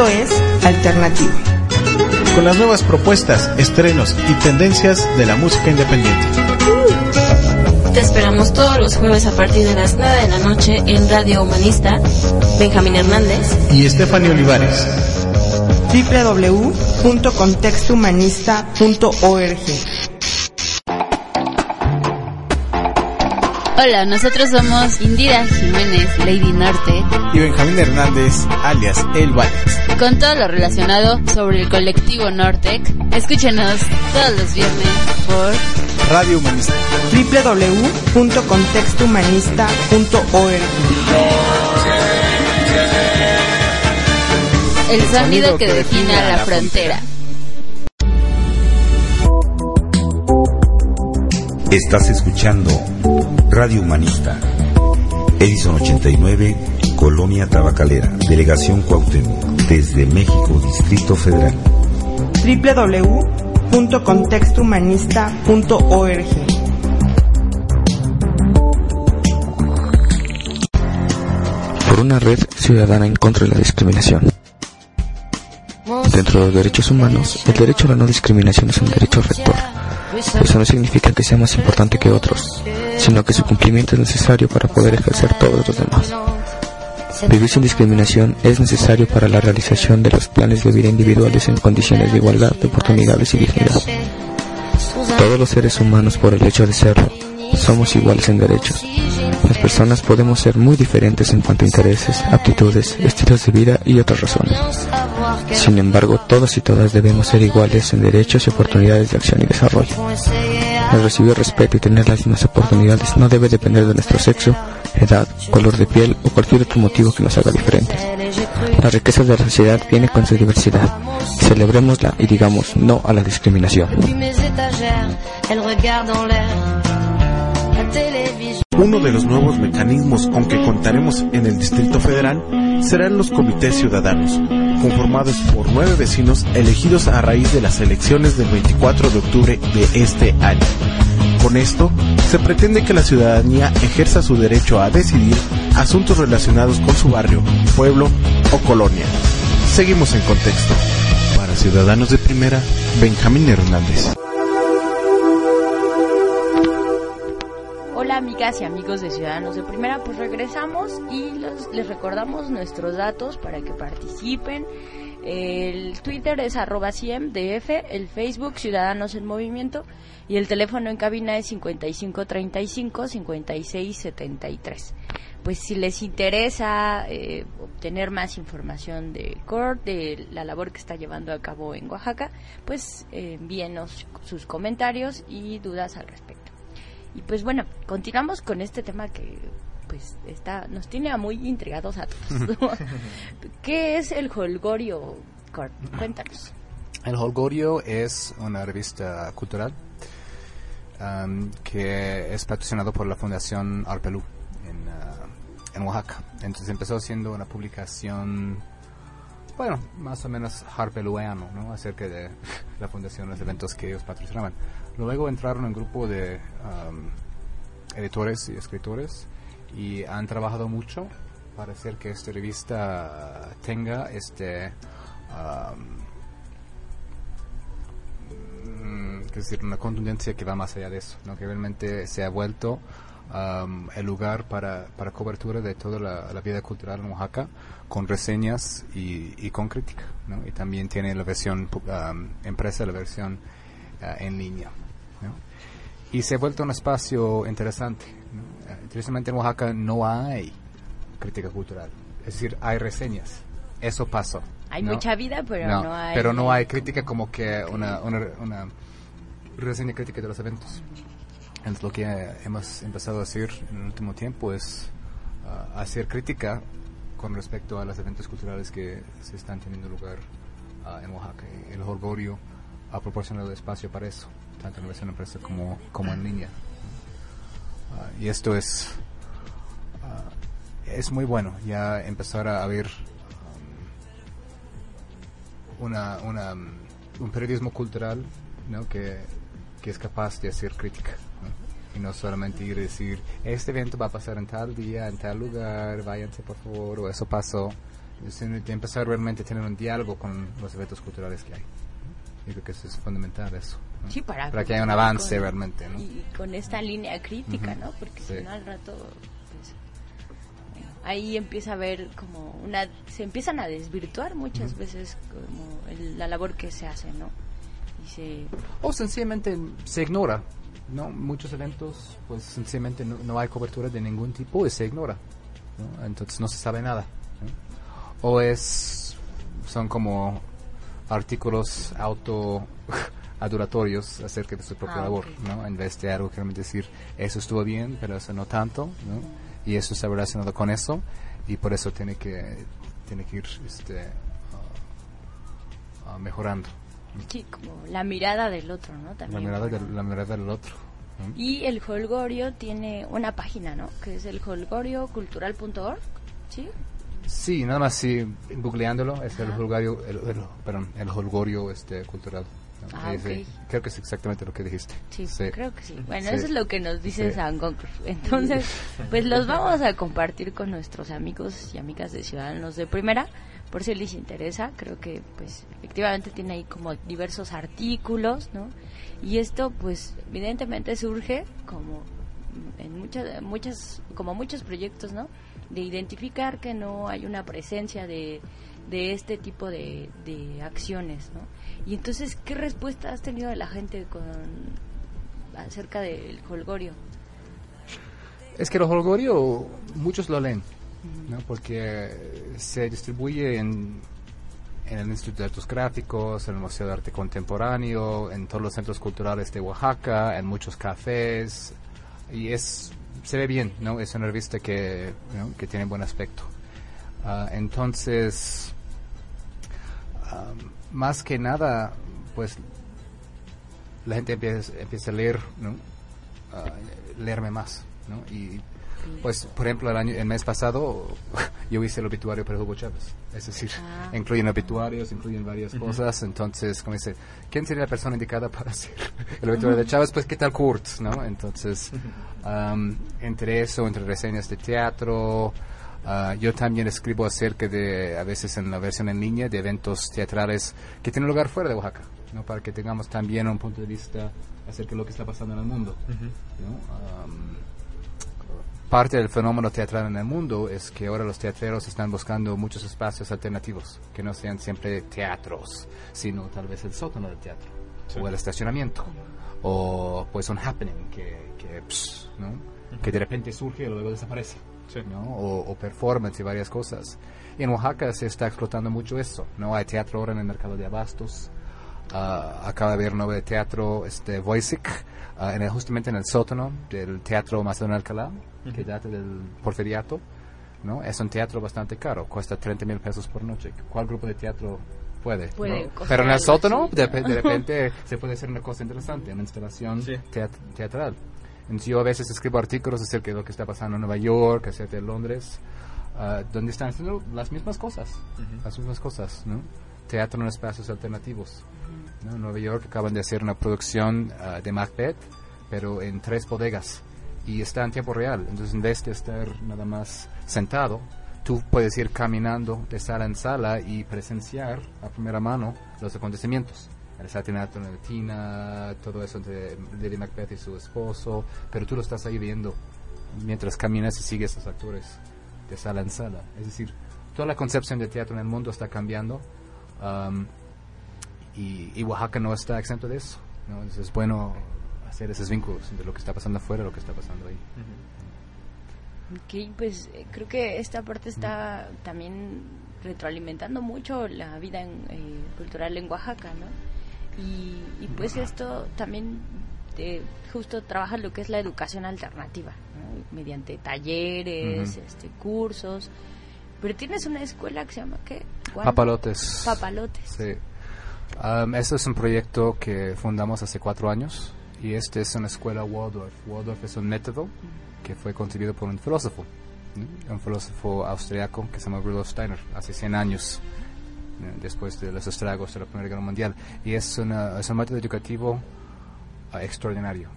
Esto es Alternativo. Con las nuevas propuestas, estrenos y tendencias de la música independiente. Te esperamos todos los jueves a partir de las 9 de la noche en Radio Humanista. Benjamín Hernández y Estefania Olivares. www.contextohumanista.org Hola, nosotros somos Indira Jiménez, Lady Norte y Benjamín Hernández, alias El Valles. Con todo lo relacionado sobre el colectivo Nortec, escúchenos todos los viernes por Radio Humanista. www.contextohumanista.org El sonido que defina la frontera. Estás escuchando Radio Humanista. Edison 89, Colonia Tabacalera, Delegación Cuauhtémoc, desde México, Distrito Federal. www.contextohumanista.org Por una red ciudadana en contra de la discriminación. Dentro de los derechos humanos, el derecho a la no discriminación es un derecho rector. Eso no significa que sea más importante que otros, sino que su cumplimiento es necesario para poder ejercer todos los demás. Vivir sin discriminación es necesario para la realización de los planes de vida individuales en condiciones de igualdad de oportunidades y dignidad. Todos los seres humanos, por el hecho de serlo, somos iguales en derechos. Las personas podemos ser muy diferentes en cuanto a intereses, aptitudes, estilos de vida y otras razones. Sin embargo, todos y todas debemos ser iguales en derechos y oportunidades de acción y desarrollo. El recibir respeto y tener las mismas oportunidades no debe depender de nuestro sexo, edad, color de piel o cualquier otro motivo que nos haga diferentes. La riqueza de la sociedad viene con su diversidad. Celebrémosla y digamos no a la discriminación. Uno de los nuevos mecanismos con que contaremos en el Distrito Federal serán los comités ciudadanos, conformados por nueve vecinos elegidos a raíz de las elecciones del 24 de octubre de este año. Con esto, se pretende que la ciudadanía ejerza su derecho a decidir asuntos relacionados con su barrio, pueblo o colonia. Seguimos en contexto. Para Ciudadanos de Primera, Benjamín Hernández. Hola amigas y amigos de Ciudadanos de Primera, pues regresamos y les recordamos nuestros datos para que participen. El Twitter es arroba CIEMDF, el Facebook Ciudadanos en Movimiento y el teléfono en cabina es 5535-5673. Pues si les interesa eh, obtener más información de CORT, de la labor que está llevando a cabo en Oaxaca, pues eh, envíenos sus comentarios y dudas al respecto. Y pues bueno, continuamos con este tema que pues está nos tiene a muy intrigados a todos. ¿Qué es el Holgorio? Cort? Cuéntanos. El Holgorio es una revista cultural um, que es patrocinado por la Fundación Arpelú en, uh, en Oaxaca. Entonces empezó siendo una publicación, bueno, más o menos harpeluano, ¿no? Acerca de la fundación, los eventos que ellos patrocinaban. Luego entraron un grupo de editores y escritores y han trabajado mucho para hacer que esta revista tenga este um, decir, una contundencia que va más allá de eso, ¿no? que realmente se ha vuelto um, el lugar para, para cobertura de toda la, vida cultural en Oaxaca, con reseñas y, con crítica. ¿no? Y también tiene la versión um, empresa, la versión uh, en línea. ¿No? Y se ha vuelto un espacio interesante. ¿no? Uh, Interesantemente en Oaxaca no hay crítica cultural, es decir, hay reseñas. Eso pasó. Hay ¿no? mucha vida, pero no, hay... Pero no hay crítica como que una, una, una reseña crítica de los eventos. Entonces lo que eh, hemos empezado a hacer en el último tiempo es uh, hacer crítica con respecto a los eventos culturales que se están teniendo lugar uh, en Oaxaca. El Holgorio ha proporcionado espacio para eso, tanto en la versión empresa como, como en línea. Uh, y esto es, es muy bueno, ya empezar a ver una, una, un periodismo cultural ¿no? que, que es capaz de hacer crítica. Y no solamente ir a decir, este evento va a pasar en tal día, en tal lugar, váyanse por favor, o eso pasó. Sino de empezar realmente a tener un diálogo con los eventos culturales que hay. Y creo que eso es fundamental eso. Sí, para, para que haya un avance con, realmente. ¿no? Y con esta línea crítica, uh -huh. ¿no? Porque sí. si no al rato pues, ahí empieza a haber como una se empiezan a desvirtuar muchas uh -huh. veces como el, la labor que se hace no y se o sencillamente se ignora no muchos eventos pues sencillamente no, no hay cobertura de ningún tipo y se ignora ¿no? entonces no se sabe nada ¿no? o es son como artículos auto adoratorios acerca de su propia ah, labor, okay. ¿no? En vez de algo que realmente decir, eso estuvo bien, pero eso no tanto, ¿no? y eso está relacionado con eso y por eso tiene que tiene que ir este uh, uh, mejorando sí como la mirada del otro no también la mirada del, la mirada del otro ¿no? y el holgorio tiene una página no que es el holgoriocultural.org sí sí nada más sí googleándolo es Ajá. el holgorio el, el, perdón el holgorio este cultural Ah, okay. Creo que es exactamente lo que dijiste. Sí, sí. creo que sí. Bueno, eso es lo que nos dice. San Entonces, pues los vamos a compartir con nuestros amigos y amigas de Ciudadanos de Primera, por si les interesa. Creo que, pues, efectivamente tiene ahí como diversos artículos, ¿no? Y esto, pues, evidentemente surge como en muchas, muchas, como muchos proyectos, ¿no? De identificar que no hay una presencia de de este tipo de, de, acciones, ¿no? Y entonces, ¿qué respuesta has tenido de la gente con acerca del holgorio? Es que el holgorio muchos lo leen, ¿no? Porque se distribuye en, en el Instituto de Artes Gráficos, en el Museo de Arte Contemporáneo, en todos los centros culturales de Oaxaca, en muchos cafés, y es se ve bien, ¿no? Es una revista que, que tiene buen aspecto. Uh, entonces, más que nada, pues la gente empieza, empieza a leer, ¿no? Uh, leerme más, ¿no? Y pues, por ejemplo, el, año, el mes pasado yo hice el obituario para Hugo Chávez. Es decir, ah. incluyen obituarios, incluyen varias uh -huh. cosas. Entonces, como dice, ¿quién sería la persona indicada para hacer el obituario de Chávez? Pues, ¿qué tal Kurt? ¿no? Entonces, um, entre eso, entre reseñas de teatro, Uh, yo también escribo acerca de, a veces en la versión en línea, de eventos teatrales que tienen lugar fuera de Oaxaca, ¿no? para que tengamos también un punto de vista acerca de lo que está pasando en el mundo. Uh -huh. ¿no? um, parte del fenómeno teatral en el mundo es que ahora los teatreros están buscando muchos espacios alternativos, que no sean siempre teatros, sino tal vez el sótano del teatro, sí. o el estacionamiento, o pues un happening que, que, pss, ¿no? uh -huh. que de repente surge y luego desaparece. Sí. ¿no? O, o, performance y varias cosas. Y en Oaxaca se está explotando mucho eso, ¿no? Hay teatro ahora en el mercado de abastos. Uh, acaba de haber un nuevo teatro, este, Voisic, uh, en el, justamente en el sótano del Teatro Macedonio Alcalá, uh -huh. que data del Porfiriato, ¿no? Es un teatro bastante caro, cuesta 30 mil pesos por noche. ¿Cuál grupo de teatro puede? puede ¿no? Pero en el sótano, de, de, repente, se puede hacer una cosa interesante, una instalación sí. teat teatral. Entonces yo a veces escribo artículos acerca de lo que está pasando en Nueva York, acerca de Londres, uh, donde están haciendo las mismas cosas, uh -huh. las mismas cosas, ¿no? Teatro en espacios alternativos. Uh -huh. ¿no? En Nueva York acaban de hacer una producción uh, de Macbeth, pero en tres bodegas, y está en tiempo real. Entonces en vez de estar nada más sentado, tú puedes ir caminando de sala en sala y presenciar a primera mano los acontecimientos. El asesinato de Tina, todo eso de Lady Macbeth y su esposo, pero tú lo estás ahí viendo mientras caminas y sigues a esos actores de sala en sala. Es decir, toda la concepción de teatro en el mundo está cambiando um, y, y Oaxaca no está exento de eso. ¿no? Entonces es bueno hacer esos vínculos entre lo que está pasando afuera y lo que está pasando ahí. Ok, pues eh, creo que esta parte está también retroalimentando mucho la vida en- eh, cultural en Oaxaca, ¿no? Y, y pues esto también eh, justo trabaja lo que es la educación alternativa, ¿no? mediante talleres, este, cursos. Pero tienes una escuela que se llama ¿qué? ¿Cuál? Papalotes. Papalotes. Sí. Um, este es un proyecto que fundamos hace cuatro años y este es una escuela Waldorf. Waldorf es un método que fue concebido por un filósofo, ¿no? un filósofo austriaco que se llama Rudolf Steiner hace 100 años. Después de los estragos de la Primera Guerra Mundial. Y es, una, es un método educativo ah, extraordinario.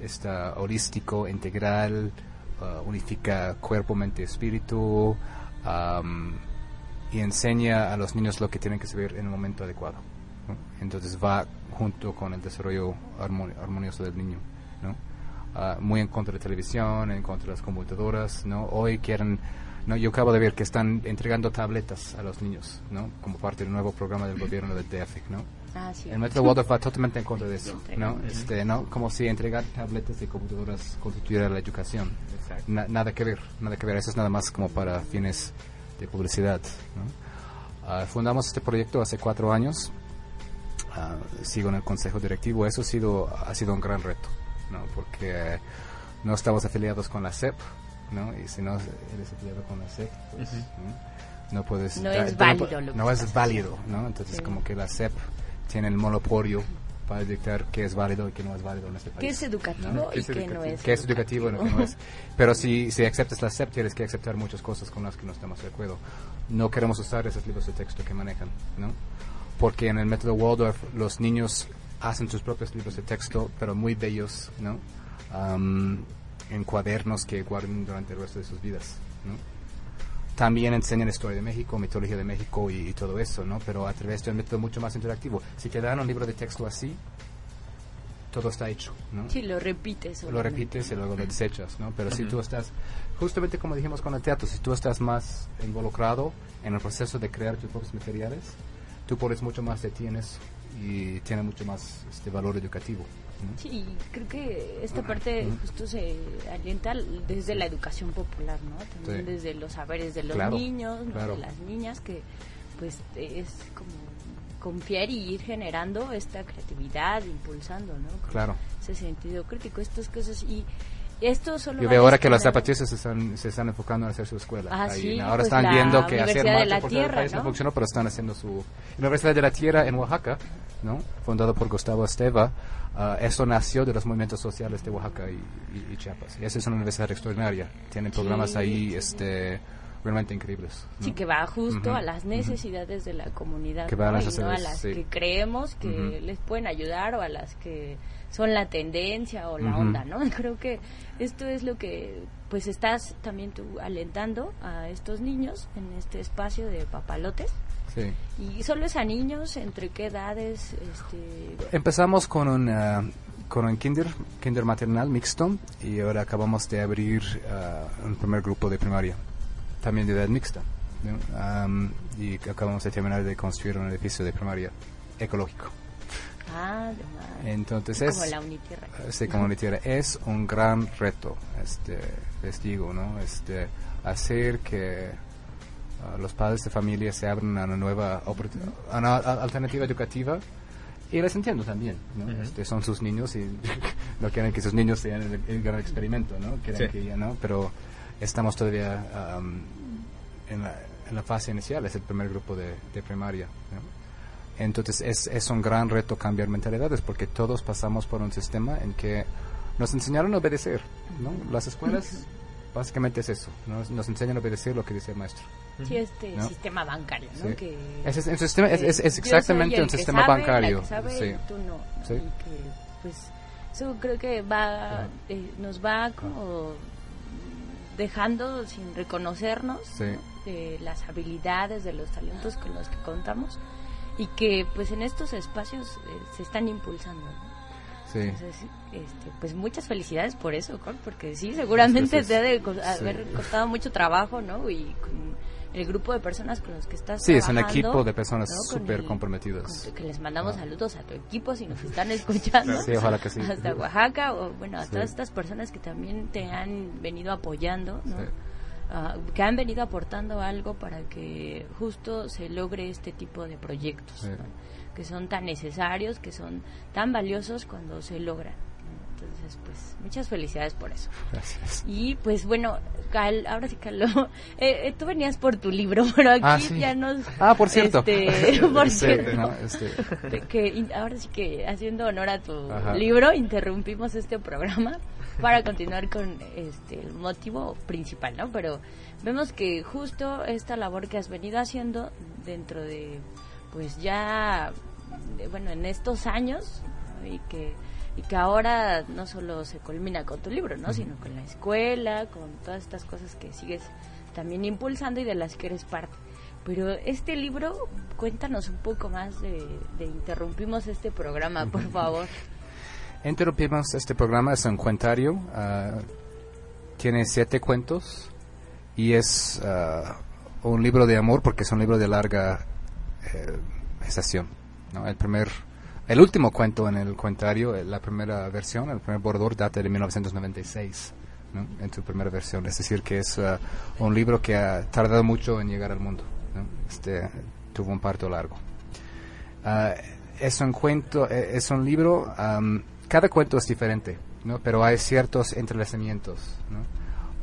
Está holístico, integral, ah, unifica cuerpo, mente, espíritu am, y enseña a los niños lo que tienen que saber en el momento adecuado. Entonces va junto con el desarrollo armoni- armonioso del niño. ¿no? Ah, muy en contra de televisión, en contra de las computadoras. ¿no? Hoy quieren, ¿no? yo acabo de ver que están entregando tabletas a los niños ¿no? como parte del nuevo programa del gobierno del DF. ¿no? Ah, sí. El método Waldorf va totalmente en contra de eso. ¿no? Este, ¿no? Como si entregar tabletas y computadoras constituyera la educación. Na- nada que ver, nada que ver. Eso es nada más como para fines de publicidad, ¿no? Ah, fundamos este proyecto hace cuatro años. Ah, sigo en el consejo directivo. Eso ha sido, ha sido un gran reto, ¿no? Porque eh, no estamos afiliados con la SEP, ¿no? Y si no eres afiliado con la SEP, pues. ¿no? No puedes... No es válido lo que No estás es válido, ¿no? Entonces Sí. como que la SEP tiene el monopolio para dictar qué es válido y qué no es válido en este país. ¿Qué es educativo y qué no es ¿Qué es educativo y que no es? Pero si, si aceptas la SEP, tienes que aceptar muchas cosas con las que no estamos de acuerdo. No queremos usar esos libros de texto que manejan, ¿no? Porque en el método Waldorf los niños hacen sus propios libros de texto, pero muy bellos, ¿no? En cuadernos que guardan durante el resto de sus vidas, ¿no? También enseñan historia de México, mitología de México y, y todo eso, ¿no? Pero a través de un método mucho más interactivo. Si te dan un libro de texto así, todo está hecho, ¿no? Sí, lo repites. lo repites y luego lo desechas, ¿no? Pero si tú estás, justamente como dijimos con el teatro, si tú estás más involucrado en el proceso de crear tus propios materiales, tú pones mucho más de ti en eso y tiene mucho más este valor educativo. Sí, creo que esta parte justo se alienta desde la educación popular, ¿no? También Sí. desde los saberes de los Claro, niños, claro. de las niñas, que pues es como confiar y ir generando esta creatividad, impulsando, ¿no? Como Claro. Ese sentido crítico, estas cosas y esto solo Yo veo ahora que los zapatistas se están, se están enfocando en hacer su escuela. Ah, Ahí, sí, ¿no? ahora pues están viendo que hacer marcha la por todo el Tierra, país no ¿no? funcionó, pero están haciendo su... Universidad de la Tierra en Oaxaca, ¿no? fundado por Gustavo Esteva, ah, eso nació de los movimientos sociales de Oaxaca y, y- y Chiapas. Y esa es una universidad extraordinaria. Tienen programas Sí, ahí este, realmente increíbles. ¿no? Sí, que va justo a las necesidades de la comunidad, Que a ¿no? las y no a las sí. que creemos que les pueden ayudar o a las que son la tendencia o la onda, ¿no? Creo que esto es lo que pues estás también tú alentando a estos niños en este espacio de papalotes. Sí. Y solo es a niños, ¿entre qué edades? Este, Empezamos con un, ah, con un kinder, kinder maternal mixto y ahora acabamos de abrir ah, un primer grupo de primaria, también de edad mixta. y acabamos de terminar de construir un edificio de primaria ecológico. ah, de más. Entonces Como es... la Unitierra. Sí, como Unitierra. Es un gran reto, este, les digo, ¿no? Este, hacer que ah, los padres de familia se abran a una nueva a una alternativa educativa y les entiendo también, este, son sus niños y no quieren que sus niños sean el, el gran experimento, ¿no? Quieren Sí. que ya, ¿no? Pero estamos todavía en, la, en la fase inicial, es el primer grupo de, de primaria, ¿no? Entonces es, es un gran reto cambiar mentalidades porque todos pasamos por un sistema en que nos enseñaron a obedecer, ¿no? Las escuelas básicamente es eso, nos, nos enseñan a obedecer lo que dice el maestro. Sí, este ¿no? sistema bancario, ¿no? Sí. Que, Es- sistema- exactamente un sistema sabe, bancario, sabe, sí. tú no. Y que, pues, eso creo que va, eh, nos va como dejando sin reconocernos de las habilidades, de los talentos con los que contamos y que pues en estos espacios eh, se están impulsando. ¿no? Sí. Entonces, este, pues muchas felicidades por eso, Cor, porque sí, seguramente te ha de Sí. haber costado mucho trabajo, ¿no? Y con el grupo de personas con los que estás Sí, es un trabajando, equipo de personas ¿no? Súper comprometidas. con- que les mandamos Ah. saludos a tu equipo si nos están escuchando. Sí, ojalá que sí. Hasta Oaxaca, o bueno, a Sí. todas estas personas que también te han venido apoyando, ¿no? Sí. Ah, que han venido aportando algo para que justo se logre este tipo de proyectos, Sí. ¿no? que son tan necesarios, que son tan valiosos cuando se logran. Entonces, pues, muchas felicidades por eso. Gracias. Y pues bueno, Cal, ahora sí, Carlos, eh, eh, tú venías por tu libro, pero aquí Ah, sí. ya nos... Ah, por cierto. este, por Sí, cierto. no, este. Que ahora sí que haciendo honor a tu Ajá. libro, interrumpimos este programa para continuar con este el motivo principal, ¿no? Pero vemos que justo esta labor que has venido haciendo dentro de, pues ya, de- bueno, en estos años, ¿no? y que y que ahora no solo se culmina con tu libro, ¿no? Sino con la escuela, con todas estas cosas que sigues también impulsando y de las que eres parte. Pero este libro, cuéntanos un poco más de, de Interrumpimos este programa, por favor. Interrumpimos este programa, es un cuentario, ah, tiene siete cuentos y es ah, un libro de amor porque es un libro de larga eh, estación. ¿no? El primer, el último cuento en el cuentario, eh, la primera versión, el primer borrador data de 1996. ¿no? en su primera versión, es decir, que es ah, un libro que ha tardado mucho en llegar al mundo. ¿no? Este tuvo un parto largo. Ah, es un cuento, es un libro, am, cada cuento es diferente, ¿no? pero hay ciertos entrelazamientos. ¿no?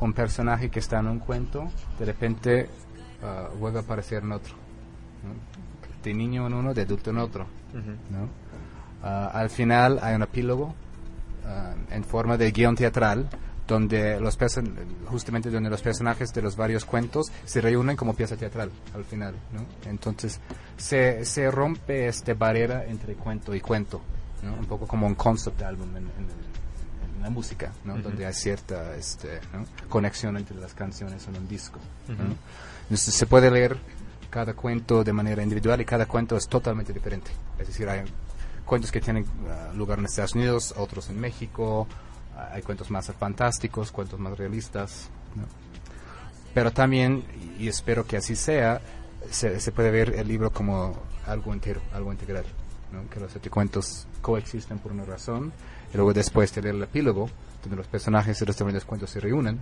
Un personaje que está en un cuento, de repente ah, vuelve a aparecer en otro. De niño en uno, de adulto en otro. ¿no? Ah, al final hay un epílogo ah, en forma de guion teatral donde los justamente donde los personajes de los varios cuentos se reúnen como pieza teatral al final ¿no? entonces se, se rompe esta barrera entre cuento y cuento ¿no? un poco como un concept album en, en- en la música ¿no? Ujú. donde hay cierta este, ¿no? conexión entre las canciones en un disco ¿no? Ujú. entonces se puede leer cada cuento de manera individual y cada cuento es totalmente diferente es decir hay cuentos que tienen ah, lugar en Estados Unidos otros en México ah, hay cuentos más fantásticos cuentos más realistas pero también y espero que así sea se, se puede ver el libro como algo entero algo integral que los siete cuentos coexisten por una razón y luego después te leer el epílogo donde los personajes de los diferentes cuentos se reúnen.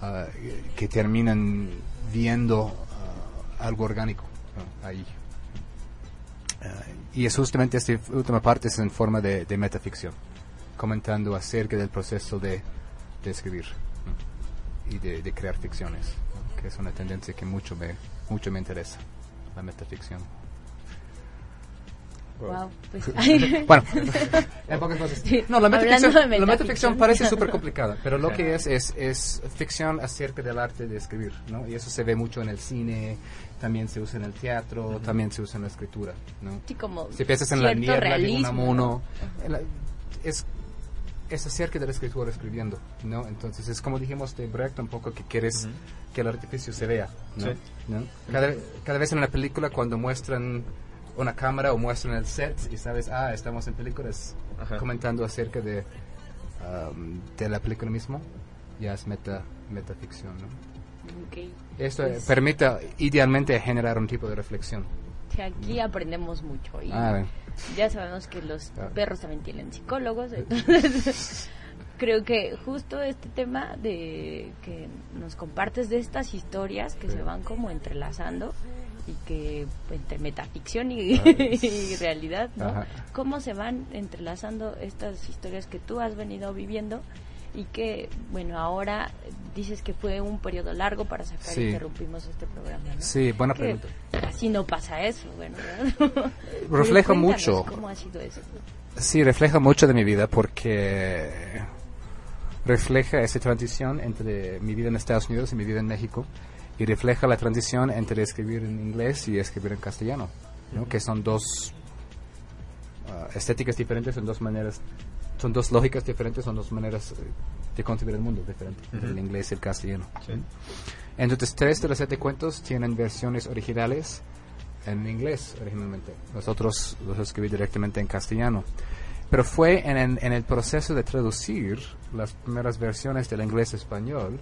Ah, que terminan viendo ah, algo orgánico ahí. Ah, y es justamente esta última parte es en forma de, de metaficción comentando acerca del proceso de, de escribir ¿no? y de, de crear ficciones ¿no? que es una tendencia que mucho me mucho me interesa la metaficción Wow, pues, bueno, en pocas cosas. No, la metaficción, la metaficción metaficción. parece súper complicada, pero lo que es, es es ficción acerca del arte de escribir, ¿no? Y eso se ve mucho en el cine, también se usa en el teatro, también se usa en la escritura, ¿no? Sí, como si piensas en la niebla de Unamuno, en la- es es acerca del escritor escribiendo, ¿no? Entonces es como dijimos de Brecht un poco que quieres que el artificio se vea, ¿no? Sí. ¿No? Cada, cada vez en una película cuando muestran una cámara o muestran el set y sabes, ah, estamos en películas Ajá. comentando acerca de, um, de la película mismo, ya es meta, metaficción, ¿no? Ok. Esto Pues, permite idealmente generar un tipo de reflexión. aquí aprendemos mucho y Ah, ya sabemos que los Ah. perros también tienen psicólogos, entonces creo que justo este tema de que nos compartes de estas historias que Sí. se van como entrelazando y que entre metaficción y, Ah. y realidad, ¿no? Ajá. Cómo se van entrelazando estas historias que tú has venido viviendo y que, bueno, ahora dices que fue un periodo largo para sacar Sí. Interrumpimos este programa, ¿no? Sí, buena Que pregunta. Casi no pasa eso, bueno. Refleja mucho. ¿Cómo ha sido eso? Sí, refleja mucho de mi vida porque refleja esa transición entre mi vida en Estados Unidos y mi vida en México y refleja la transición entre escribir en inglés y escribir en castellano, ¿no? que son dos ah, estéticas diferentes, son dos maneras, son dos lógicas diferentes, son dos maneras eh, de concebir el mundo diferentes, entre el Ujú. inglés y el castellano. Sí. Entonces, tres de los siete cuentos tienen versiones originales en inglés originalmente. Nosotros los escribí directamente en castellano. Pero fue en, en- en el proceso de traducir las primeras versiones del inglés español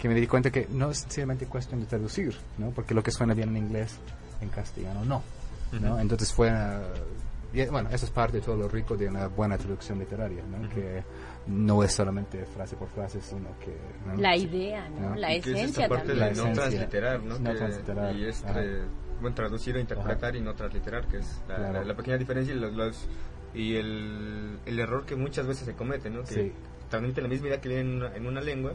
que me di cuenta que no es sencillamente cuestión de traducir, ¿no? Porque lo que suena bien en inglés, en castellano no, ¿no? Ujú. Entonces fue... uh, y, bueno, eso es parte de todo lo rico de una buena traducción literaria, ¿no? Que no es solamente frase por frase, sino que... ¿no? La idea, ¿no? La Y que es esencia esta parte también. de no esencia. transliterar, ¿no? No transliterar, Y es eh, bueno, traducir o interpretar Ajá. y no transliterar, que es la, Claro. la- la pequeña diferencia y, los, los- y el, el error que muchas veces se comete, ¿no? Que Sí. transmite la misma idea que viene en una, en una lengua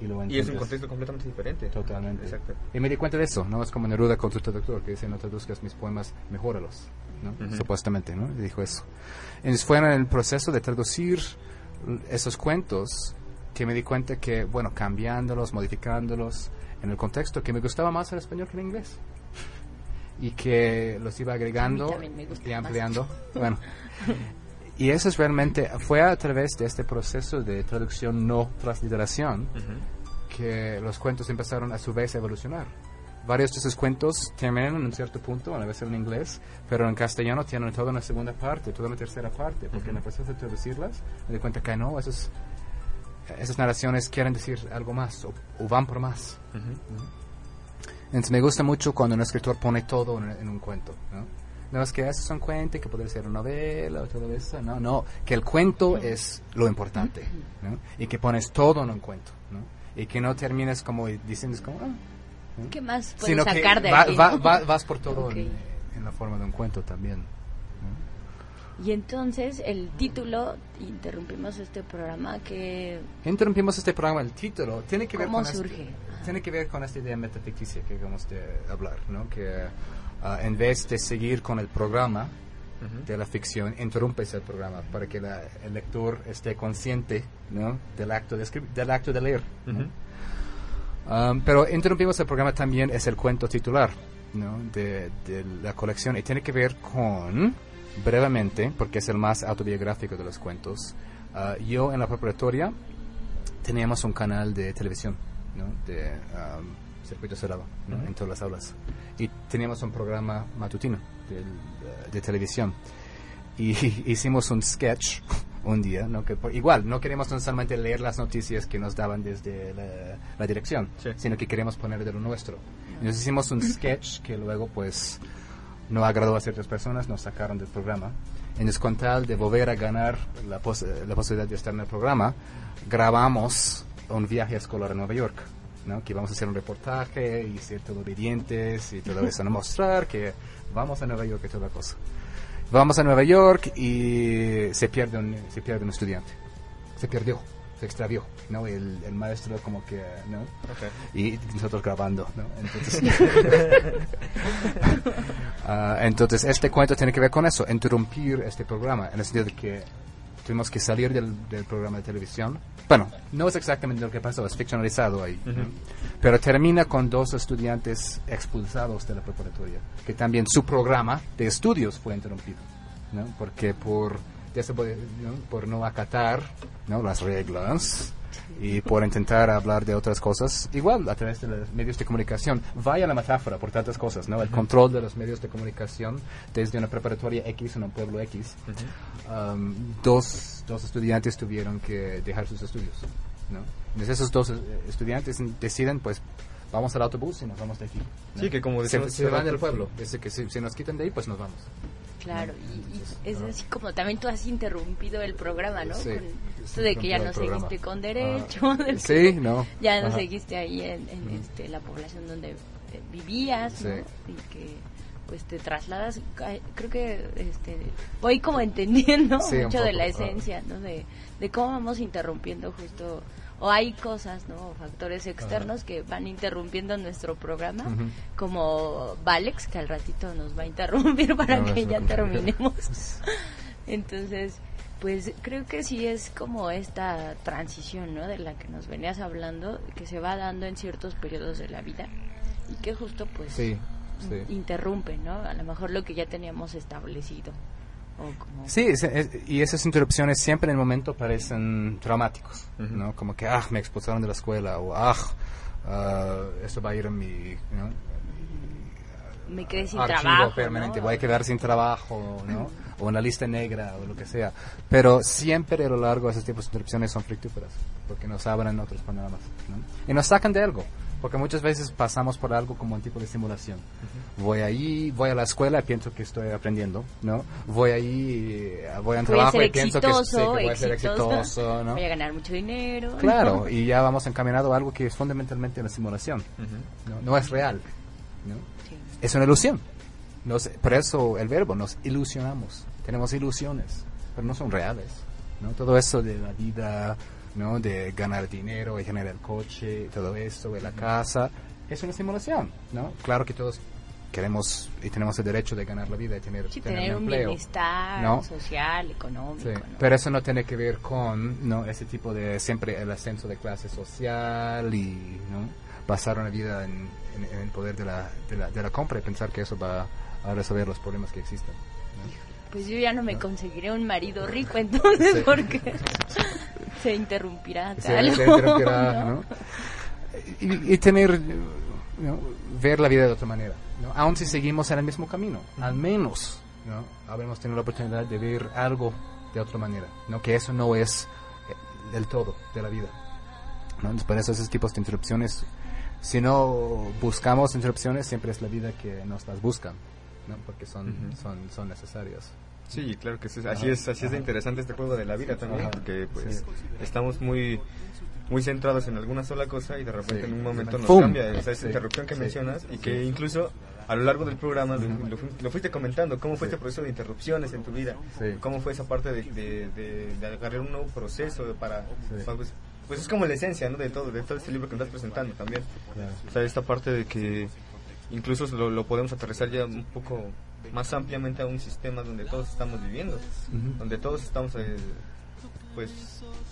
Y, lo y es un contexto completamente diferente. Totalmente. Exacto. Y me di cuenta de eso, ¿no? Es como Neruda con su traductor que dice, no traduzcas mis poemas, mejóralos, Supuestamente, ¿no? Y dijo eso. Entonces fue en el proceso de traducir esos cuentos que me di cuenta que, bueno, cambiándolos, modificándolos, en el contexto, que me gustaba más el español que el inglés. Y que los iba agregando y más. ampliando. Bueno. Y eso es realmente, fue a través de este proceso de traducción no transliteración que los cuentos empezaron a su vez a evolucionar. Varios de esos cuentos terminan en un cierto punto, a veces en inglés, pero en castellano tienen toda una segunda parte, toda una tercera parte, porque en el proceso de traducirlas me di cuenta que no, esos, esas narraciones quieren decir algo más o, o van por más. Entonces me gusta mucho cuando un escritor pone todo en, en un cuento. ¿no? No es que eso es un cuento, que puede ser una novela o todo eso. No, no, que el cuento es lo importante. ¿no? Y que pones todo en un cuento. ¿no? Y que no termines como diciendo, es como, ah. ¿Qué más puedes Sino que sacar de va- aquí? va- va- vas por todo Ok. en, en la forma de un cuento también. Y entonces el título, interrumpimos este programa que... Interrumpimos este programa, el título tiene que ver ¿Cómo con este- surge? tiene que ver con esta idea metaficticia que acabamos de hablar, ¿no? Que ah, en vez de seguir con el programa de la ficción, interrumpes el programa para que la- el lector esté consciente, ¿no? Del acto de escribir, del acto de leer. ¿no? Um, pero interrumpimos el programa también es el cuento titular, ¿no? De, de la colección y tiene que ver con brevemente, porque es el más autobiográfico de los cuentos. ah, yo en la preparatoria teníamos un canal de televisión, ¿no? De um, circuito cerrado, ¿no? Ujú. En todas las aulas. Y teníamos un programa matutino eh, de televisión. Y hicimos un sketch un día, ¿no? Que por- igual, no queremos no solamente leer las noticias que nos daban desde la, la dirección, sino que queremos poner de lo nuestro. Entonces hicimos un sketch que luego, pues, no agradó a ciertas personas, nos sacaron del programa. Entonces, con tal de volver a ganar la, pos- la posibilidad de estar en el programa, grabamos un viaje escolar a Nueva York. ¿no? Que vamos a hacer un reportaje y ser todo obedientes y todo eso, no mostrar que vamos a Nueva York y toda la cosa. Vamos a Nueva York y se pierde un, se pierde un estudiante. Se perdió, se extravió, ¿no? El, el maestro como que, ¿no? Y nosotros grabando, ¿no? Entonces, Ah, entonces, este cuento tiene que ver con eso, interrumpir este programa, en el sentido de que tuvimos que salir del, del programa de televisión. Bueno, no es exactamente lo que pasó, es ficcionalizado ahí. Pero termina con dos estudiantes expulsados de la preparatoria, que también su programa de estudios fue interrumpido, ¿no? Porque por, desobe- ¿no? por no acatar ¿no? las reglas y por intentar hablar de otras cosas, igual a través de los medios de comunicación. Vaya la metáfora por tantas cosas, ¿no? El control de los medios de comunicación desde una preparatoria X en un pueblo X. Um, dos, dos estudiantes tuvieron que dejar sus estudios, ¿no? Entonces esos dos eh, estudiantes deciden, pues, vamos al autobús y nos vamos de aquí. ¿no? Sí, que como se, decíamos se hace van del pueblo, dice que si, si nos quitan de ahí, pues nos vamos. Claro, y, y es así como también tú has interrumpido el programa, ¿no? Sí, Con esto de que ya no seguiste con Ah, derecho, de sí, no, ya no ajá. seguiste ahí en, en, este, la población donde eh, vivías, ¿no? Y que pues te trasladas, creo que este, voy como entendiendo Sí, mucho de la ah. esencia, ¿no? De, de cómo vamos interrumpiendo justo, o hay cosas, ¿no? O factores externos que van interrumpiendo nuestro programa, como Valex, que al ratito nos va a interrumpir para No, que ya terminemos. Entonces, pues creo que sí es como esta transición, ¿no? De la que nos venías hablando, que se va dando en ciertos periodos de la vida y que justo pues Sí, sí. interrumpe, ¿no? A lo mejor lo que ya teníamos establecido. Sí, es- es- y esas interrupciones siempre en el momento parecen traumáticos, ¿no? Como que, ah, me expulsaron de la escuela, o ah, ah, esto va a ir a mi, ¿no? me quedé sin archivo trabajo. permanente, ¿no? voy a quedar sin trabajo, ¿no? o en la lista negra o lo que sea. Pero siempre a lo largo de esos tipos de interrupciones son fructíferas, porque nos abren otros panoramas ¿no? y nos sacan de algo. Porque muchas veces pasamos por algo como un tipo de simulación. Voy ahí, voy a la escuela y pienso que estoy aprendiendo, ¿no? Voy ahí, eh, voy a un Voy a trabajo ser y pienso que, sí, que exitoso, voy a ser exitoso. ¿no? Voy a ganar mucho dinero. Claro, y ya vamos encaminado a algo que es fundamentalmente una simulación. no, no es real. ¿no? Es una ilusión. Nos, por eso el verbo, nos ilusionamos. Tenemos ilusiones, pero no son reales. ¿no? Todo eso de la vida, ¿no? de ganar dinero, de tener el coche, todo esto, de la casa, es una simulación. ¿no? Claro que todos queremos y tenemos el derecho de ganar la vida y tener, Sí, tener tener un empleo. bienestar ¿no? social, económico. Sí, ¿no? Pero eso no tiene que ver con no ese tipo de siempre el ascenso de clase social y no pasar una vida en, en- en el poder de la, de, la, de la compra y pensar que eso va a resolver los problemas que existen. Pues yo ya no me conseguiré un marido rico entonces Sí. porque se interrumpirá Se- algo. se interrumpirá, ¿no? ¿no? Y, y tener ¿no? ver la vida de otra manera, ¿no? aun si seguimos en el mismo camino, al menos ¿no? habremos tenido la oportunidad de ver algo de otra manera, ¿no? que eso no es eh, el todo de la vida. ¿no? Entonces, por eso esos tipos de interrupciones, si no buscamos interrupciones, siempre es la vida que nos las buscan, ¿no? porque son, son, son necesarias. Sí, claro que sí. Así es, así es de interesante este juego de la vida también, porque pues Sí. estamos muy muy centrados en alguna sola cosa y de repente Sí. en un momento nos ¡Fum! cambia esa, esa Sí. interrupción que Sí. mencionas y que incluso a lo largo del programa lo, lo lo fuiste comentando, cómo fue este proceso de interrupciones en tu vida, Sí. cómo fue esa parte de, de, de- de agarrar un nuevo proceso para, Sí. para, pues, pues es como la esencia ¿no? de todo, de todo este libro que estás presentando también. Claro. O sea, esta parte de que incluso lo, lo podemos aterrizar ya un poco más ampliamente a un sistema donde todos estamos viviendo, donde todos estamos, eh, pues,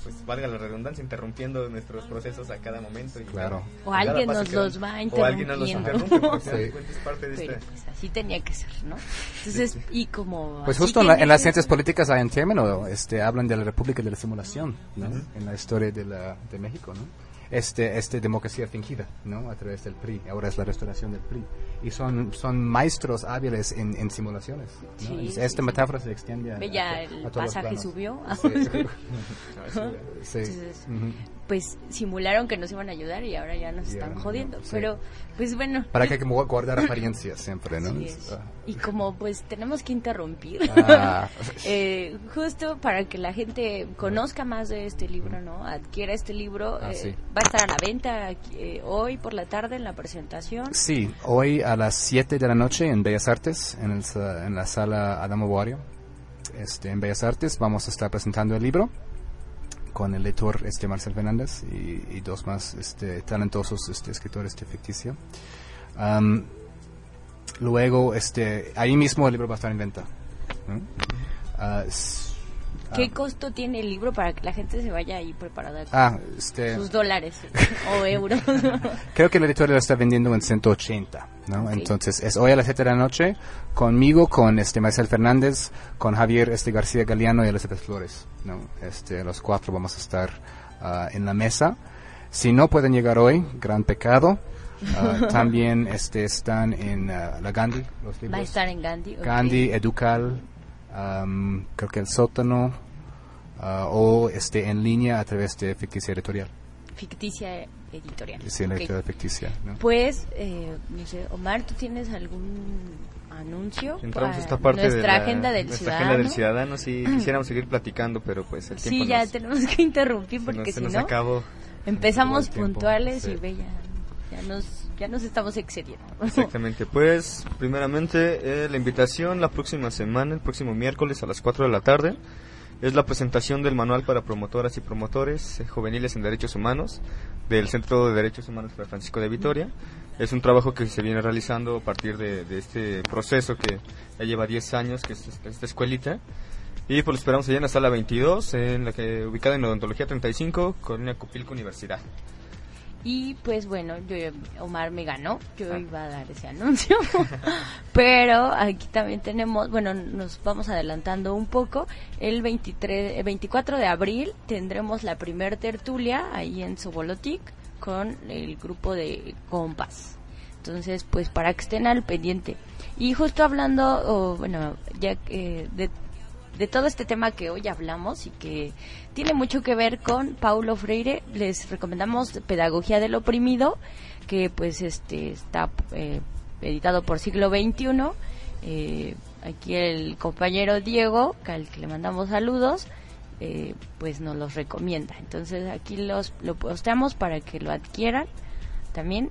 pues valga la redundancia, interrumpiendo nuestros procesos a cada momento. Y Claro. O alguien nos que los va O alguien nos los interrumpiendo. interrumpe, porque al final de Sí. cuentas es parte de Pero este... pues así tenía que ser, ¿no? Entonces, y como... Pues justo en, la- en las ciencias políticas hay un término, este, hablan de la República de la Simulación, ¿no? En la historia de, la, de México, ¿no? Este, este democracia fingida, ¿no? A través del PRI, ahora es la restauración del PRI. Y son, son maestros hábiles en, en simulaciones, ¿no? Sí, esta sí. metáfora se extiende a, ya a- el a todos los pasaje subió. Pues simularon que nos iban a ayudar y ahora ya nos están no, jodiendo. sí. Pero, pues bueno. Para que hay que guardar apariencias siempre, ¿no? Ah. Y como pues tenemos que interrumpir, Ah. eh, justo para que la gente conozca más de este libro, ¿no? Adquiera este libro, Ah, eh, sí. va a estar a la venta aquí, eh, hoy por la tarde en la presentación. Sí, hoy a las 7 de la noche en Bellas Artes, en, el en la sala Adamo Boario, este, en Bellas Artes, vamos a estar presentando el libro con el lector este, Marcel Fernández y, dos más este, talentosos este, escritores de ficticio. Luego, este, ahí mismo el libro va a estar en venta. Ah, ¿Qué ah, costo tiene el libro para que la gente se vaya ahí preparada con Ah, este- sus dólares o euros? Creo que el editorial lo está vendiendo en 180, ¿no? Ok. Entonces, es hoy a las 7 de la noche, conmigo, con este Marcel Fernández, con Javier este García Galeano y Elizabeth Flores, ¿no? Este, los cuatro vamos a estar ah, en la mesa. Si no pueden llegar hoy, gran pecado. Ah, también este, están en ah, la Gandhi, los libros. Va a estar en Gandhi. ok. Gandhi, Educal, am, creo que el sótano, ah, o este, en línea a través de Ficticia Editorial. Ficticia editorial. Sí, la Ok. editorial ficticia, ¿no? Pues, eh, no sé, Omar, ¿tú tienes algún anuncio Entramos esta parte nuestra de la, agenda del nuestra ciudadano? agenda del ciudadano. Sí, quisiéramos seguir platicando, pero pues el tiempo Sí, ya nos, tenemos que interrumpir se porque nos- se si nos no acabó. empezamos puntuales sí. y ve ya, ya nos ya nos estamos excediendo. Exactamente, pues primeramente eh, la invitación la próxima semana, el próximo miércoles a las 4 de la tarde, es la presentación del manual para promotoras y promotores eh, juveniles en derechos humanos del Centro de Derechos Humanos Fray Francisco de Vitoria. Es un trabajo que se viene realizando a partir de, este proceso que ya lleva 10 años, que es esta, escuelita. Y pues lo esperamos allá en la sala 22, en la que ubicada en Odontología 35, Colonia Copilco Universidad. Y pues bueno, yo Omar me ganó, yo iba a dar ese anuncio, pero aquí también tenemos, bueno, nos vamos adelantando un poco, el 23, el 24 de abril tendremos la primer tertulia ahí en Sobolotic con el grupo de Compas. Entonces, pues para que estén al pendiente. Y justo hablando, o, bueno, ya que de, de todo este tema que hoy hablamos y que tiene mucho que ver con Paulo Freire, les recomendamos Pedagogía del Oprimido, que pues este está eh, editado por siglo XXI. Eh, aquí el compañero Diego, al que le mandamos saludos, eh, pues nos los recomienda. Entonces aquí los lo posteamos para que lo adquieran también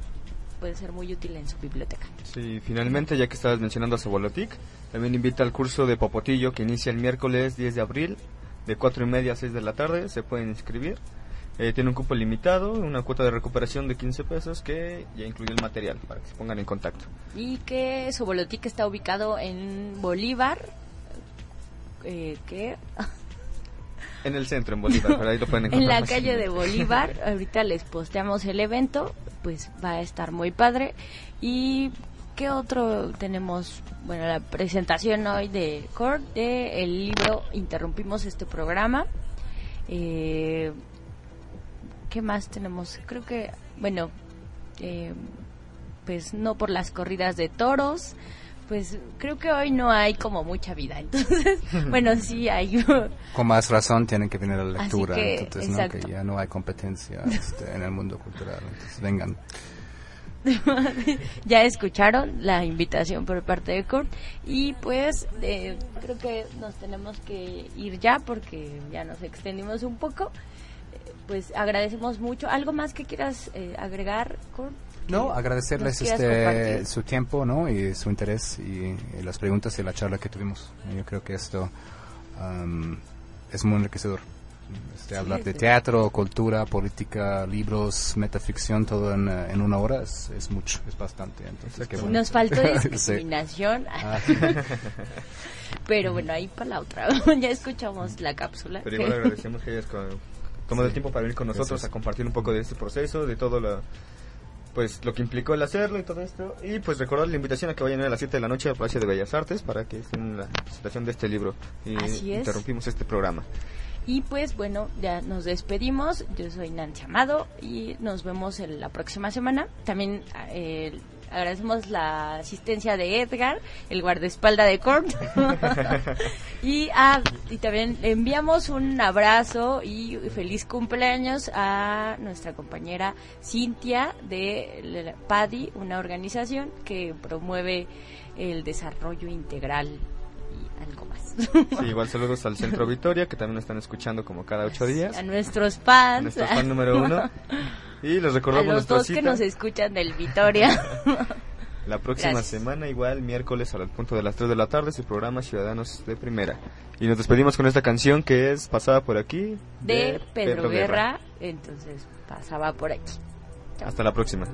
puede ser muy útil en su biblioteca. Sí, finalmente, ya que estabas mencionando a Cebolotic, también invita al curso de Popotillo que inicia el miércoles 10 de abril, de 4 y media a 6 de la tarde, se pueden inscribir. Eh, tiene un cupo limitado, una cuota de recuperación de 15 pesos que ya incluye el material para que se pongan en contacto. Y que Sobolotic está ubicado en Bolívar, eh, que En el centro, en Bolívar, pero ahí lo pueden encontrar. en la calle de Bolívar, ahorita les posteamos el evento, pues va a estar muy padre. ¿Y qué otro tenemos? Bueno, la presentación hoy de Cord, de el libro Interrumpimos este programa. Eh, ¿Qué más tenemos? Creo que, bueno, eh, pues no por las corridas de toros, pues creo que hoy no hay como mucha vida. Entonces, bueno, sí hay. Con más razón tienen que venir a la lectura, que, entonces ¿no? que ya no hay competencia este, en el mundo cultural. Entonces vengan. ya escucharon la invitación por parte de Kurt y pues eh, creo que nos tenemos que ir ya porque ya nos extendimos un poco. Eh, Pues agradecemos mucho. ¿Algo más que quieras eh, agregar, Kurt? No, agradecerles este, su tiempo ¿no? y su interés y, y las preguntas y la charla que tuvimos. Yo creo que esto es muy enriquecedor. Este, Sí, hablar de sí. teatro, cultura, política, libros, metaficción, todo en, eh, en una hora es, es mucho, es bastante. Entonces, qué bueno. Nos faltó discriminación. Ah. Pero bueno, ahí para la otra. ya escuchamos la cápsula. Pero igual agradecemos que hayas tomado el tiempo para venir con nosotros Gracias. a compartir un poco de este proceso, de todo lo, pues, lo que implicó el hacerlo y todo esto. Y pues recordar la invitación a que vayan a las 7 de la noche al Palacio de Bellas Artes para que estén en la presentación de este libro. Y Así es. interrumpimos este programa. Y pues bueno, ya nos despedimos. Yo soy Nancy Amado y nos vemos en la próxima semana. También eh, agradecemos la asistencia de Edgar, el guardaespalda de Korn. y, ah, y también le enviamos un abrazo y feliz cumpleaños a nuestra compañera Cintia de PADI, una organización que promueve el desarrollo integral algo más. Sí, igual saludos al Centro Victoria, que también nos están escuchando como cada ocho días. a nuestros A fans. nuestro fan número uno. Y les A recordamos los nuestra dos que nos escuchan del Vitoria. la próxima Gracias. semana, igual miércoles al punto de las 3 de la tarde, su programa Ciudadanos de Primera. Y nos despedimos con esta canción que es pasada por aquí de Pedro, Guerra. Entonces pasaba por aquí. Hasta la próxima.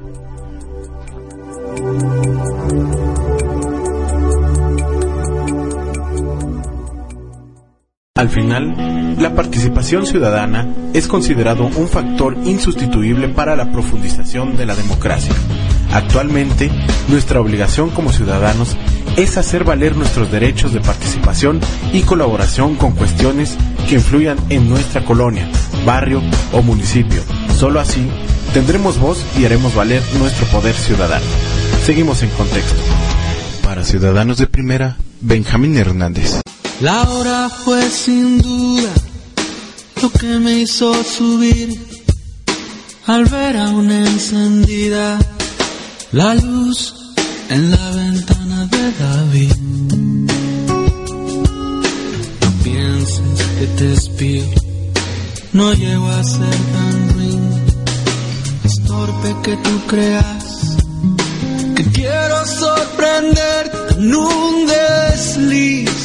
Al final, la participación ciudadana es considerado un factor insustituible para la profundización de la democracia. Actualmente, nuestra obligación como ciudadanos es hacer valer nuestros derechos de participación y colaboración con cuestiones que influyan en nuestra colonia, barrio o municipio. Solo así tendremos voz y haremos valer nuestro poder ciudadano. Seguimos en contexto. Para Ciudadanos de Primera, Benjamín Hernández. La hora fue sin duda lo que me hizo subir al ver aún encendida la luz en la ventana de David. No pienses que te espío, no llego a ser tan ruin. Es torpe que tú creas que quiero sorprenderte en un desliz.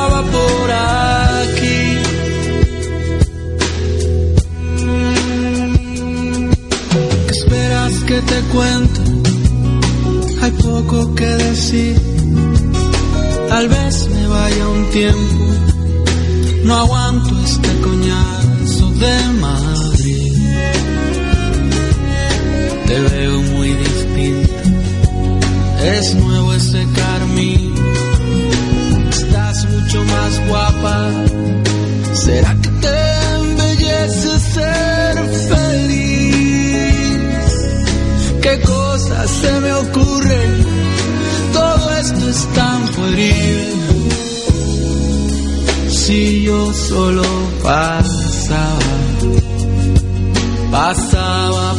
cuente? Hay poco que decir. Tal vez me vaya un tiempo, no aguanto este coñazo de Madrid. Te veo muy distinta, es nuevo se me ocurren? Todo esto es tan pueril. Si yo solo pasaba, pasaba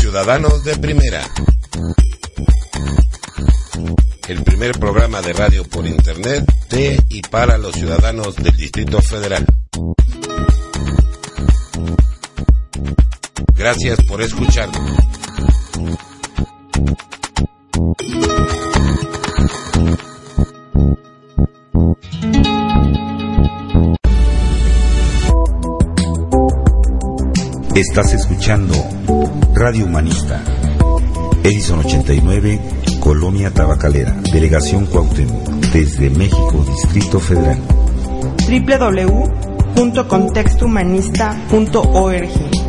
Ciudadanos de Primera. El primer programa de radio por internet de y para los ciudadanos del Distrito Federal. Gracias por escucharnos. Estás escuchando Radio Humanista. Edison 89, Colonia Tabacalera, Delegación Cuauhtémoc, desde México, Distrito Federal. www.contextohumanista.org